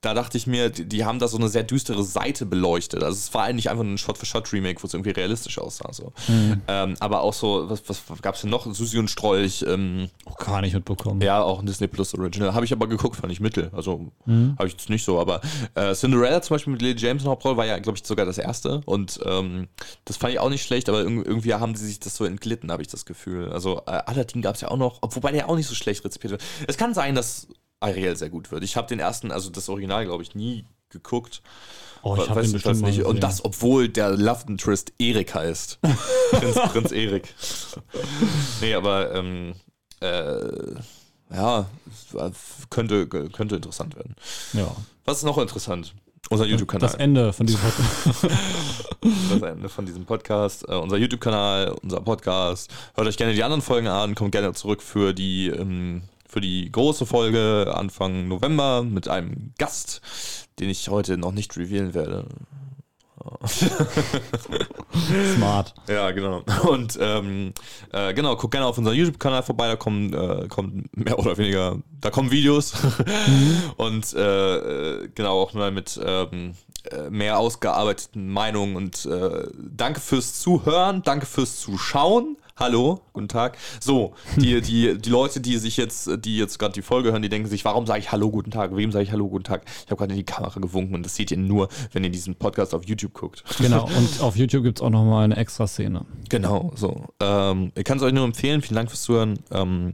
Da dachte ich mir, die, die haben da so eine sehr düstere Seite beleuchtet. Also es war eigentlich einfach ein Shot-for-Shot-Remake, wo es irgendwie realistisch aussah. So.
Mhm.
Ähm, aber auch so, was, was gab es denn noch? Susi und Strolch. Ähm,
Auch gar nicht mitbekommen.
ja, auch ein Disney Plus Original. Habe ich aber geguckt, fand ich mittel. Also
Mhm.
habe ich jetzt nicht so. Aber äh, Cinderella zum Beispiel mit Lily James in der Hauptrolle war ja, glaube ich, sogar das erste. Und ähm, das fand ich auch nicht schlecht, aber irg- irgendwie haben sie sich das so entglitten, habe ich das Gefühl. Also äh, Aladdin gab es ja auch noch, ob- wobei der auch nicht so schlecht rezipiert wird. Es kann sein, dass Ariel sehr gut wird. Ich habe den ersten, also das Original, glaube ich, nie geguckt.
Oh, ich
We-
hab
weißt
ihn bestimmt
das nicht. Und das, obwohl der Love Interest Erik heißt. Prinz, Prinz Erik. nee, aber ähm, äh, ja, könnte, könnte interessant werden.
Ja.
Was ist noch interessant? Unser
Das
YouTube-Kanal.
Ende von diesem Podcast.
Das Ende von diesem Podcast. Äh, unser YouTube-Kanal, unser Podcast. Hört euch gerne die anderen Folgen an. Kommt gerne zurück für die, ähm, für die große Folge Anfang November mit einem Gast, den ich heute noch nicht revealen werde.
Smart.
Ja, genau. Und ähm, äh, genau, guckt gerne auf unseren YouTube-Kanal vorbei, da kommen, äh, kommen mehr oder weniger, da kommen Videos. Und äh, äh, genau, auch mal mit ähm, äh, mehr ausgearbeiteten Meinungen. Und äh, danke fürs Zuhören, danke fürs Zuschauen. Hallo, guten Tag. So, die, die, die Leute, die sich jetzt, die jetzt gerade die Folge hören, die denken sich, warum sage ich Hallo, guten Tag? Wem sage ich Hallo, guten Tag? Ich habe gerade in die Kamera gewunken und das seht ihr nur, wenn ihr diesen Podcast auf YouTube guckt.
Genau. Und auf YouTube gibt es auch nochmal eine extra Szene.
Genau, so. Ähm, ich kann es euch nur empfehlen. Vielen Dank fürs Zuhören. Ähm,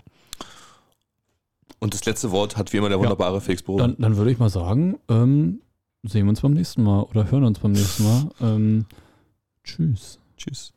und das letzte Wort hat wie immer der wunderbare Felix Brode.
Dann, dann würde ich mal sagen, ähm, sehen wir uns beim nächsten Mal oder hören uns beim nächsten Mal. Ähm, tschüss.
Tschüss.